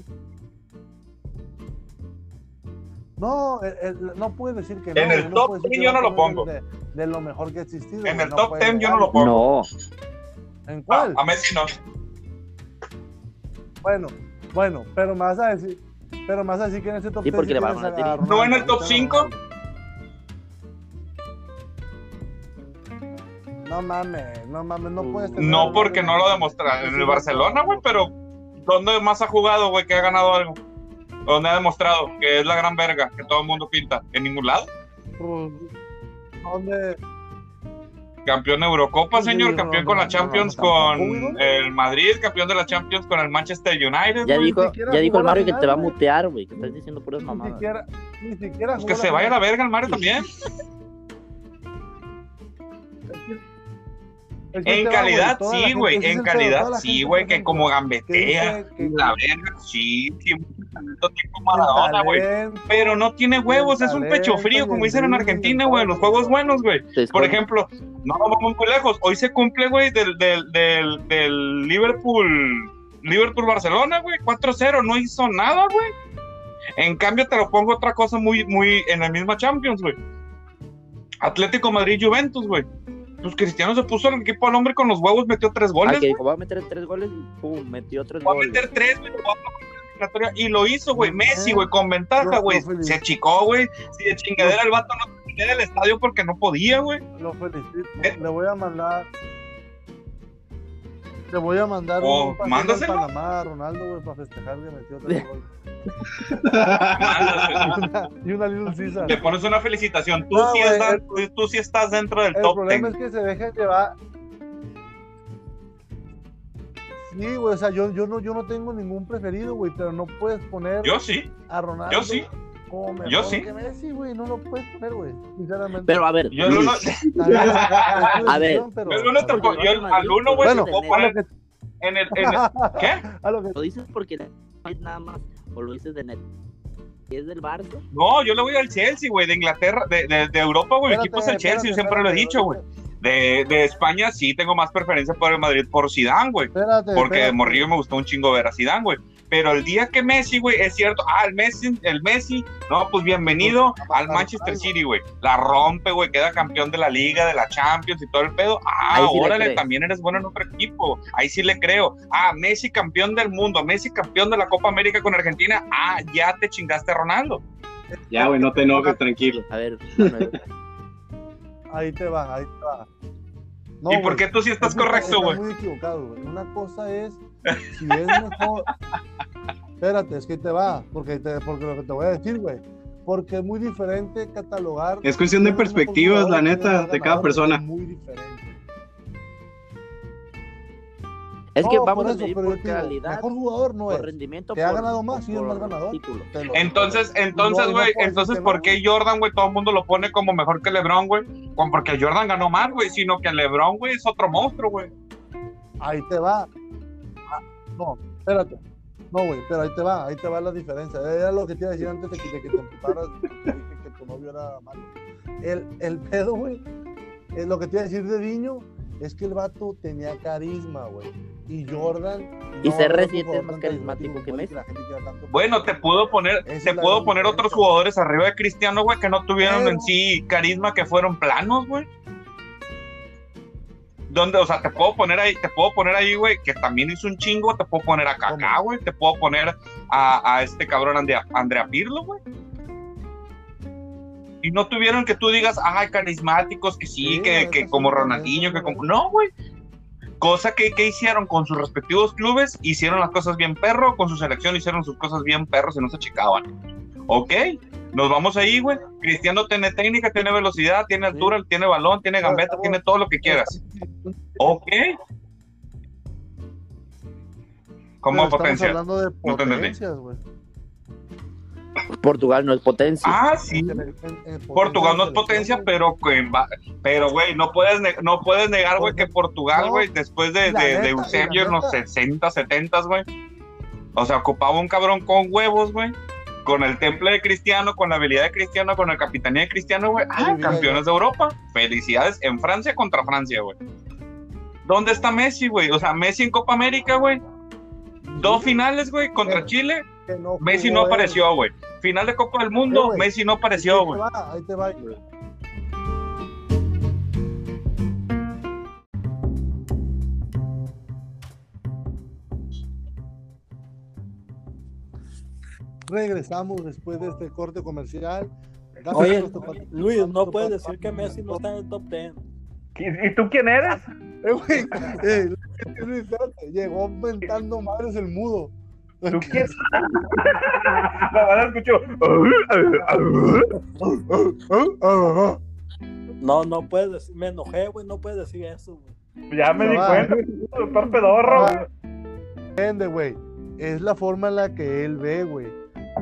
No, el- el- no puedes decir que no. En el top puedes decir 10 que yo no lo pongo. De, de lo mejor que ha existido. En el no top puedes 10 yo no lo pongo. No, ¿En Ah, cuál? a Messi no. Bueno, bueno, pero me vas a decir, pero me vas a decir que en ese top Sí, 10 porque le va a. Ronaldo, ¿No en el top Cristiano 5? Ronaldo. No mames, no mames, no puedes tener No, porque no lo demostraron en el Barcelona, güey, pero ¿dónde más ha jugado, güey, que ha ganado algo? ¿Dónde ha demostrado que es la gran verga que todo el mundo pinta? ¿En ningún lado? Pues, ¿Dónde? Campeón de Eurocopa, Sí, señor. Campeón con la Champions con el Madrid. Campeón de la Champions con el Manchester United. Ya dijo, ya dijo el Mario que te va a mutear, güey. Que estás diciendo puras Ni mamadas. siquiera, ni siquiera Pues que se vaya a la verga el Mario también. Es que En calidad, sí, güey. En calidad, sí, güey. Que como gambetea. La verga, sí. Tiene Maradona, güey. Pero no tiene huevos, es un pecho frío, como dicen en Argentina, güey. Los juegos buenos, güey. Por ejemplo, no vamos muy lejos. Hoy se cumple, güey, del, del, del, del Liverpool. Liverpool Barcelona, güey, 4-0, no hizo nada, güey. En cambio, te lo pongo otra cosa muy, muy en la misma Champions, güey. Atlético Madrid Juventus, güey. Pues Cristiano se puso al equipo al hombre con los huevos, metió tres Ah, goles, que güey. dijo, va a meter tres goles y pum, metió tres Va a goles. meter tres, güey. va a poner en la eliminatoria, Y lo hizo, güey. Messi, güey, con ventaja, güey. Se achicó, güey. Si de chingadera el vato no tenía en el estadio porque no podía, güey. Lo felicito. Eh. Le voy a mandar. Le voy a mandar Oh, un al Panamá a Ronaldo, güey, para festejar que metió goles. Mándaselo. Y una, Little Caesar. Le pones una felicitación. Tú, No, sí, estás, el- tú, sí estás dentro del El top problema 10. es que se deja llevar. Sí, güey, o sea, yo, yo, no, yo no tengo ningún preferido, güey, pero no puedes poner Yo sí, a Ronaldo yo sí. como mejor yo sí. que Messi, güey, no lo puedes poner, güey, sinceramente. Pero a ver, Yo Luis, tu A ver, pero- yo pero- puedo- yo el- al uno, güey, Bueno, puedo poner en el, en el- ¿Qué? a lo que ¿lo dices porque no es nada más o lo dices de net? ¿Y es del Barça? No, yo le voy al Chelsea, güey, de Inglaterra, de, de, de Europa, güey. Mi equipo es el Chelsea, yo espérate, siempre lo he dicho, güey. De, de España sí tengo más preferencia por el Madrid por Zidane, güey. Espérate, Porque de espérate. morrillo me gustó un chingo ver a Zidane, güey. Pero el día que Messi, güey, es cierto, ah, el Messi, el Messi, no, pues bienvenido al Manchester City, güey. La rompe, güey, queda campeón de la Liga, de la Champions y todo el pedo. Ah, sí le órale, también eres bueno en otro equipo. Ahí sí le creo. Ah, Messi campeón del mundo, Messi campeón de la Copa América con Argentina. Ah, ya te chingaste a Ronaldo. Ya, güey, no te enojes, tranquilo. A ver, Ahí te va, ahí te va. No, ¿Y por qué tú sí estás correcto, estás güey? muy equivocado, güey. Una cosa es si es mejor. Espérate, es que ahí te va, porque, te, porque lo que te voy a decir, güey. Porque es muy diferente catalogar. Es cuestión de perspectivas, la neta, de cada persona. Es muy diferente. Es que No, vamos por a eso, medir pero por calidad, Mejor jugador no por es. rendimiento, Que ha por- ganado más, sí es más ganador. lo- Entonces, entonces, No, no güey, puedo entonces, ¿por no, qué Jordan, güey, todo el mundo lo pone como mejor que LeBron, güey? Porque Jordan ganó más, güey, sino que LeBron, güey, es otro monstruo, güey. Ahí te va. Ah, no, espérate. No, güey, pero ahí te va, ahí te va la diferencia. Era lo que te iba a decir antes de que, de que te emputaras, que que tu novio era malo. El, el pedo, güey, es lo que te iba a decir de Viño, es que el vato tenía carisma, güey. Y Jordan. Y no CR7 era un es más carismático que Messi. Bueno, te puedo poner, te puedo poner otros jugadores arriba de Cristiano, güey, que no tuvieron Pero- en sí carisma, que fueron planos, güey. Donde, o sea, te puedo poner ahí, te puedo poner ahí, güey, que también hizo un chingo, te puedo poner a Kaká, güey, te puedo poner a, a este cabrón Andrea, Andrea Pirlo, güey. Y no tuvieron que tú digas, ay, carismáticos, que sí, Sí, que, que como Ronaldinho, que como... No, güey. Cosa que, que hicieron con sus respectivos clubes, hicieron las cosas bien perro, con su selección hicieron sus cosas bien perros y no se chicaban. Ok, nos vamos ahí, güey. Cristiano tiene técnica, tiene velocidad, tiene altura, tiene balón, tiene Ahora, gambeta, ahora, tiene todo lo que quieras. Ok. ¿Cómo potencia? hablando de No te entendí. Portugal no es potencia. Ah, sí. Portugal no es potencia, pero pero güey, no puedes no puedes negar, güey, que Portugal, No, güey, después de, de, neta, de Eusebio en los neta. 60, 70, güey. O sea, ocupaba un cabrón con huevos, güey. Con el temple de Cristiano, con la habilidad de Cristiano, con la capitanía de Cristiano, güey. Ah, campeones de Europa. Felicidades en Francia contra Francia, güey. ¿Dónde está Messi, güey? O sea, Messi en Copa América, güey. Dos finales, güey, contra Chile. no Messi no apareció, güey. Final de Copa del Mundo, Eh, güey. Messi no apareció, Ahí te güey. va, ahí te va, güey. Regresamos después de este corte comercial. Gracias Oye, Luis, no puedes decir que Messi no está en el top 10. ¿Y tú quién eres? Eh, güey, eh, llegó inventando madres el mudo. ¿Tú quién? Nada más escucho. No, no puedes decir, me enojé, güey, no puedes decir eso, güey. Ya me di cuenta, doctor pedorro. Ah, Depende, güey. Es la forma en la que él ve, güey.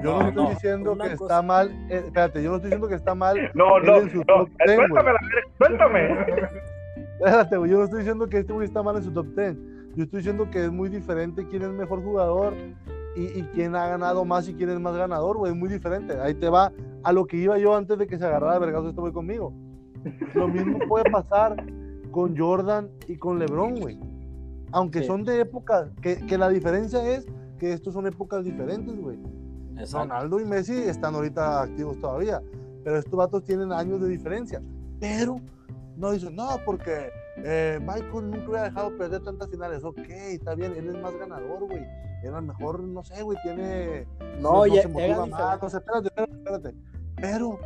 Yo no, No, estoy no, diciendo que cosa- está mal. eh, espérate, yo no estoy diciendo que está mal. No, no, no. top 10, güey. Suéltame la suéltame. Espérate, güey. Yo no estoy diciendo que este güey está mal en su top 10. Yo estoy diciendo que es muy diferente quién es mejor jugador y, y quién ha ganado más y quién es más ganador, güey. Es muy diferente. Ahí te va a lo que iba yo antes de que se agarrara de vergazo este güey conmigo. Lo mismo puede pasar con Jordan y con LeBron, güey. Aunque Sí. son de épocas, que, que la diferencia es que estos son épocas diferentes, güey. Ronaldo y Messi están ahorita activos todavía, pero estos vatos tienen años de diferencia. Pero no dicen, no, porque eh, Michael nunca hubiera dejado perder tantas finales. Ok, está bien, él es más ganador, güey. Era mejor, no sé, güey, tiene. No, se ya- motiva era más, no sé, espérate, espérate, espérate. Pero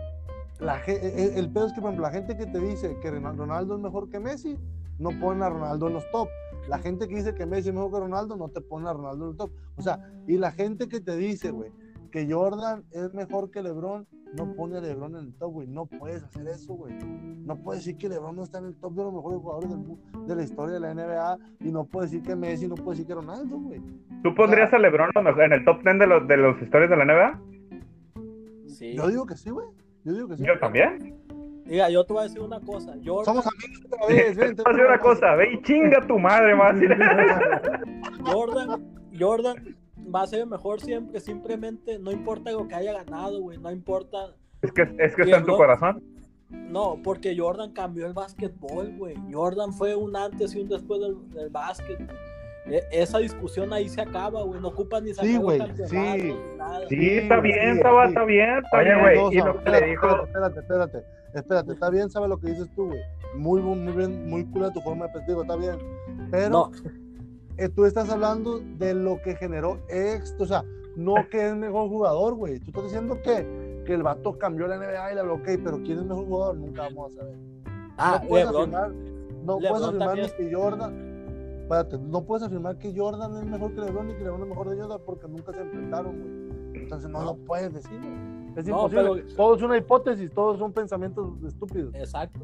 la, el, el pedo es que, por ejemplo, la gente que te dice que Ronal- Ronaldo es mejor que Messi, no ponen a Ronaldo en los top. La gente que dice que Messi es mejor que Ronaldo, no te pone a Ronaldo en el top. O sea, y la gente que te dice, güey, que Jordan es mejor que LeBron, no pone a LeBron en el top, güey. No puedes hacer eso, güey. No puedes decir que LeBron no está en el top de los mejores jugadores del de la historia de la NBA y no puedes decir que Messi, no puedes decir que Ronaldo, güey. ¿Tú pondrías a LeBron a en el top 10 de los, de los historias de la NBA? Sí. Yo digo que sí, güey. Yo digo que sí. Yo también. Mira, yo te voy a decir una cosa. Jordan, Somos amigos otra vez, ven, te- Haz una cosa, ve y chinga tu madre más. Jordan, Jordan va a ser mejor siempre, simplemente no importa lo que haya ganado, güey, no importa. Es que, es que está en tu corazón. No, porque Jordan cambió el básquetbol, güey. Jordan fue un antes y un después del, del básquet. E- esa discusión ahí se acaba, güey. No ocupa ni sacar Sí, güey, sí. nada. Sí, está bien, sí, Saba, sí. está bien, está Oye, bien, güey, güey. Y no, lo que espérate, le dijo, Espérate, espérate, espérate. Espérate, está bien, sabe lo que dices tú, güey. Muy, bu- muy bien, muy cool tu forma de pensar, está bien. Pero No, eh, tú estás hablando de lo que generó éxito, o sea, no que es mejor jugador, güey. Tú estás diciendo que, que el vato cambió la NBA y la ok, pero ¿quién es mejor jugador? Nunca vamos a saber. ah, no puedes LeBron, afirmar, no LeBron puedes afirmar ni que Jordan, espérate, no puedes afirmar que Jordan es mejor que LeBron ni que LeBron es mejor de Jordan porque nunca se enfrentaron, güey. Entonces no lo puedes decir, güey. Es No, imposible. pero- Todo es una hipótesis, todos son pensamientos estúpidos. exacto.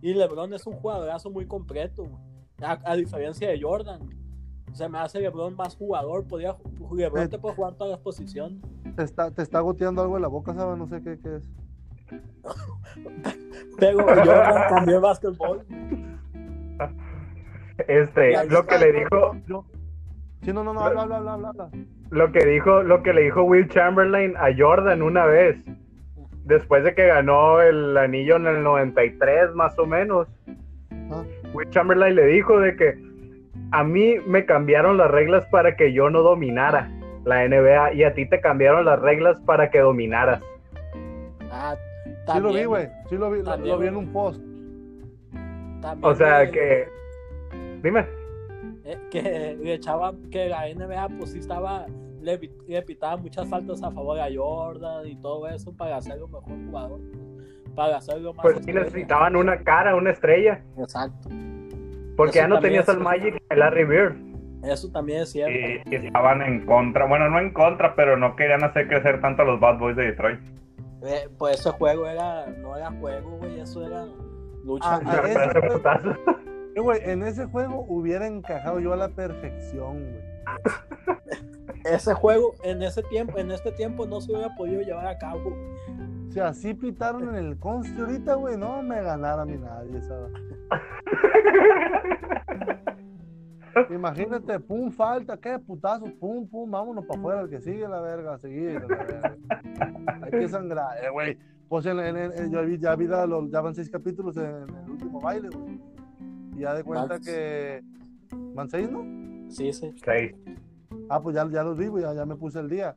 Y LeBron es un jugadorazo muy completo, güey. A, a diferencia de Jordan. Se me hace LeBron más jugador. Podía, LeBron Eh. te puede jugar todas las posiciones. Te está, te está goteando algo en la boca, ¿sabes? No sé qué, qué es. Pero Jordan cambió el básquetbol. este, Ya, lo que le dijo, Yo- Sí, no, no, no, habla, habla, habla, habla, habla. lo que dijo, lo que le dijo Will Chamberlain a Jordan una vez, después de que ganó el anillo en el 93 más o menos. Ah. Will Chamberlain le dijo de que a mí me cambiaron las reglas para que yo no dominara la NBA y a ti te cambiaron las reglas para que dominaras. Ah, Sí lo también, vi, güey. Sí lo vi, lo, También, lo vi en un post. también O sea que, dime. eh, que le echaba que la NBA pues sí estaba le, le pitaba muchas faltas a favor a Jordan y todo eso para hacerlo mejor jugador para hacerlo más Pues sí necesitaban una cara, una estrella, exacto porque Eso ya no tenías al. Magic y al Larry Bird. eso también es cierto Y, y estaban en contra, bueno, no en contra, pero no querían hacer crecer tanto a los Bad Boys de Detroit. Eh, pues ese juego era no era juego güey eso era lucha Ah, ah, ese putazos. Eh, güey, en ese juego hubiera encajado yo a la perfección, güey. ese juego en ese tiempo en este tiempo no se hubiera podido llevar a cabo Si así pitaron en el conste ahorita, güey, no me ganara a mí nadie, ¿sabes? Imagínate, pum, falta, qué putazo, pum, pum, vámonos para afuera, el que sigue la verga, a seguir, la verga. Hay que sangrar, eh, güey. Pues en, en- en- yo vi, ya, vi la- los- ya van seis capítulos en, el último baile, güey. Y ya de cuenta que. ¿Van seis, no? sí sí Sí. Ah, pues ya, ya los vi, güey, ya, ya me puse el día.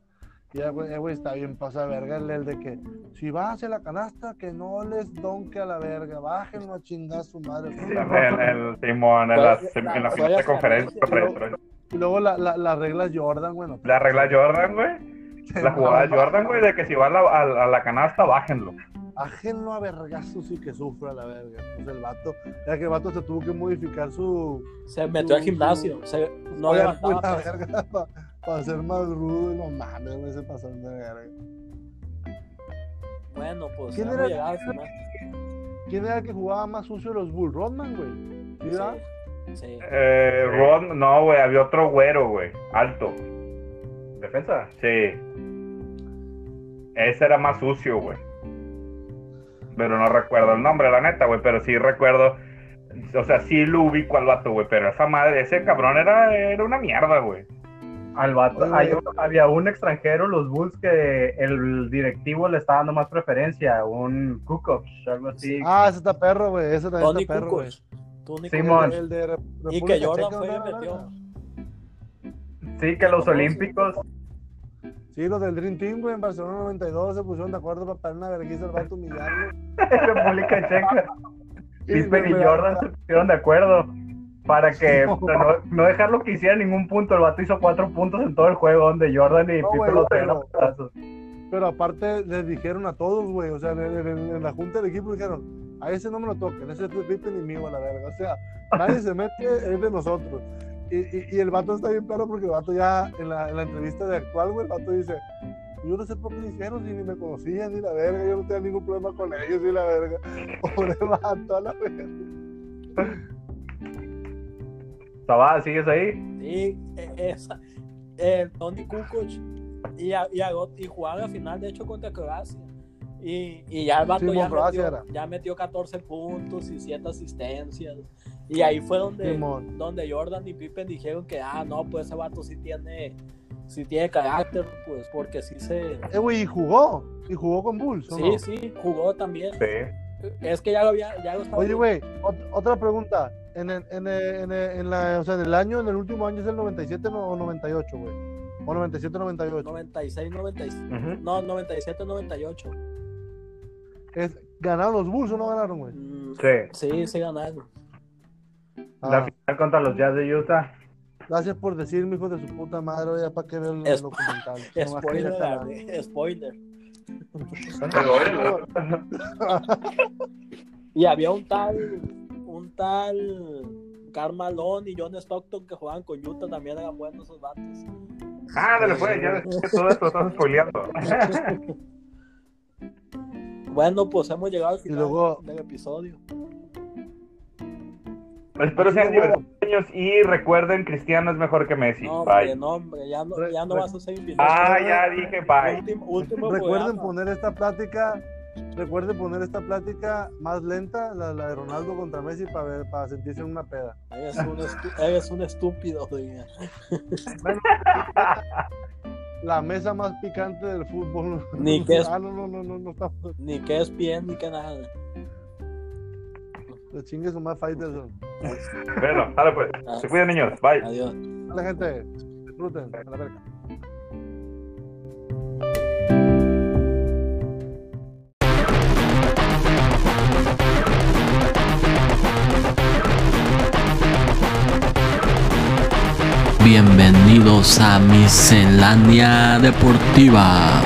Y ya, güey, eh, está bien pasa de verga el, el de que si va hacia la canasta, que no les donque a la verga, bájenlo a chingar a su madre. En el Simón, en la, en la final de la conferencia. Y luego la, la, las reglas Jordan, bueno. La regla Jordan, güey. La jugada Jordan, güey, de que si va a la, a, a la canasta, bájenlo. Bájenlo a vergazos y que sufra la verga. Pues el vato, ya que el vato se tuvo que modificar su. se metió al gimnasio se, no levantaba la verga para ser más rudo y no mames, güey, se pasó de verga. bueno pues ¿Quién era- a llegar al final ¿Quién era el que jugaba más sucio de los Bulls? Rodman, güey. ¿Sí, verdad? Sí. Eh, Rod, no, güey, había otro güero, güey, alto. ¿Defensa? Sí. Ese era más sucio, güey. Pero no recuerdo el nombre, la neta, güey, pero sí recuerdo. O sea, sí lo ubico al vato, güey, pero esa madre, ese cabrón era, era una mierda, güey. Al vato, hay había un extranjero, los Bulls, que el directivo le estaba dando más preferencia, un Kukoc, algo así. Ah, ese está perro, güey. Ese también Tony está perro, güey. Kukoc. Tony Simón. Y que Jordan fue y metió. Sí, que los olímpicos, Sí, los del Dream Team, güey, en Barcelona 92 se pusieron de acuerdo para parar una vergüenza al vato humillarlo. República Checa, Pippen y Jordan se pusieron de acuerdo para que no, no dejarlo que hiciera ningún punto. El vato hizo cuatro puntos en todo el juego donde Jordan y No, Pippen lo traían a pero- putazos. Pero aparte les dijeron a todos, güey, o sea, en, en- en- en la junta del equipo dijeron, a ese no me lo toquen, ese es Pippen y mío a la verga. O sea, nadie se mete, es de nosotros. Y, y, y el vato está bien perro porque el vato ya en la, en la entrevista de actual, güey, el vato dice, yo no sé por qué lo hicieron, si ni me conocían, ni la verga, yo no tenía ningún problema con ellos, ni la verga. Pobre vato, a la verga. Sabá, ¿sigues ahí? Sí, e- esa, el Tony Kukoc y, a- y, a- y jugaba la final de hecho contra Croacia. Y, y ya el vato ya, metió, ya metió 14 puntos y 7 asistencias. Y ahí fue donde, donde Jordan y Pippen dijeron que, ah, no, pues ese vato sí tiene, sí tiene carácter, pues porque sí se... Eh, güey, y jugó, y jugó con Bulls, ¿o Sí, no? sí, jugó también. Sí. Es que ya lo había... Ya lo estaba Oye, güey, ot- otra pregunta. En, el, en, el, en, el, en la, o sea, en el año, en el último año es el 97 no- o 98, güey. O 97, 98. 96, 97, Ujú. no, 97, 98. Es, ¿Ganaron los Bulls o no ganaron, güey? Mm, Sí. Sí, sí ganaron. La Ah, final contra los Jazz de Utah. gracias por decirme, hijo de su puta madre, ya para que vean el Es- documental. Spoiler, spoiler. Y había un tal, un tal Carmalón y John Stockton que jugaban con Utah, también eran buenos esos vatos. Ándale, pues, ya todo esto estás spoileando. Bueno, pues hemos llegado al final luego- del episodio. Espero sean divertidos y recuerden, Cristiano es mejor que Messi. No, hombre, Bye. no, hombre, ya no, ya vas a ser invitado. Ah, ya dije bye. Último, último Recuerden programa. poner esta plática, recuerden poner esta plática más lenta, la, la de Ronaldo contra Messi, para ver, para sentirse en una peda. Eres un, estu- eres un estúpido. La mesa más picante del fútbol. Ni que es- Ah, no, no, no, no, no está. Ni que es bien, ni que nada. Le chingue su más Faitelson. Bueno, dale pues. Se cuidan, niños. Bye. Adiós. La gente, disfruten, a la verga. Bienvenidos a Miscelánea Deportiva.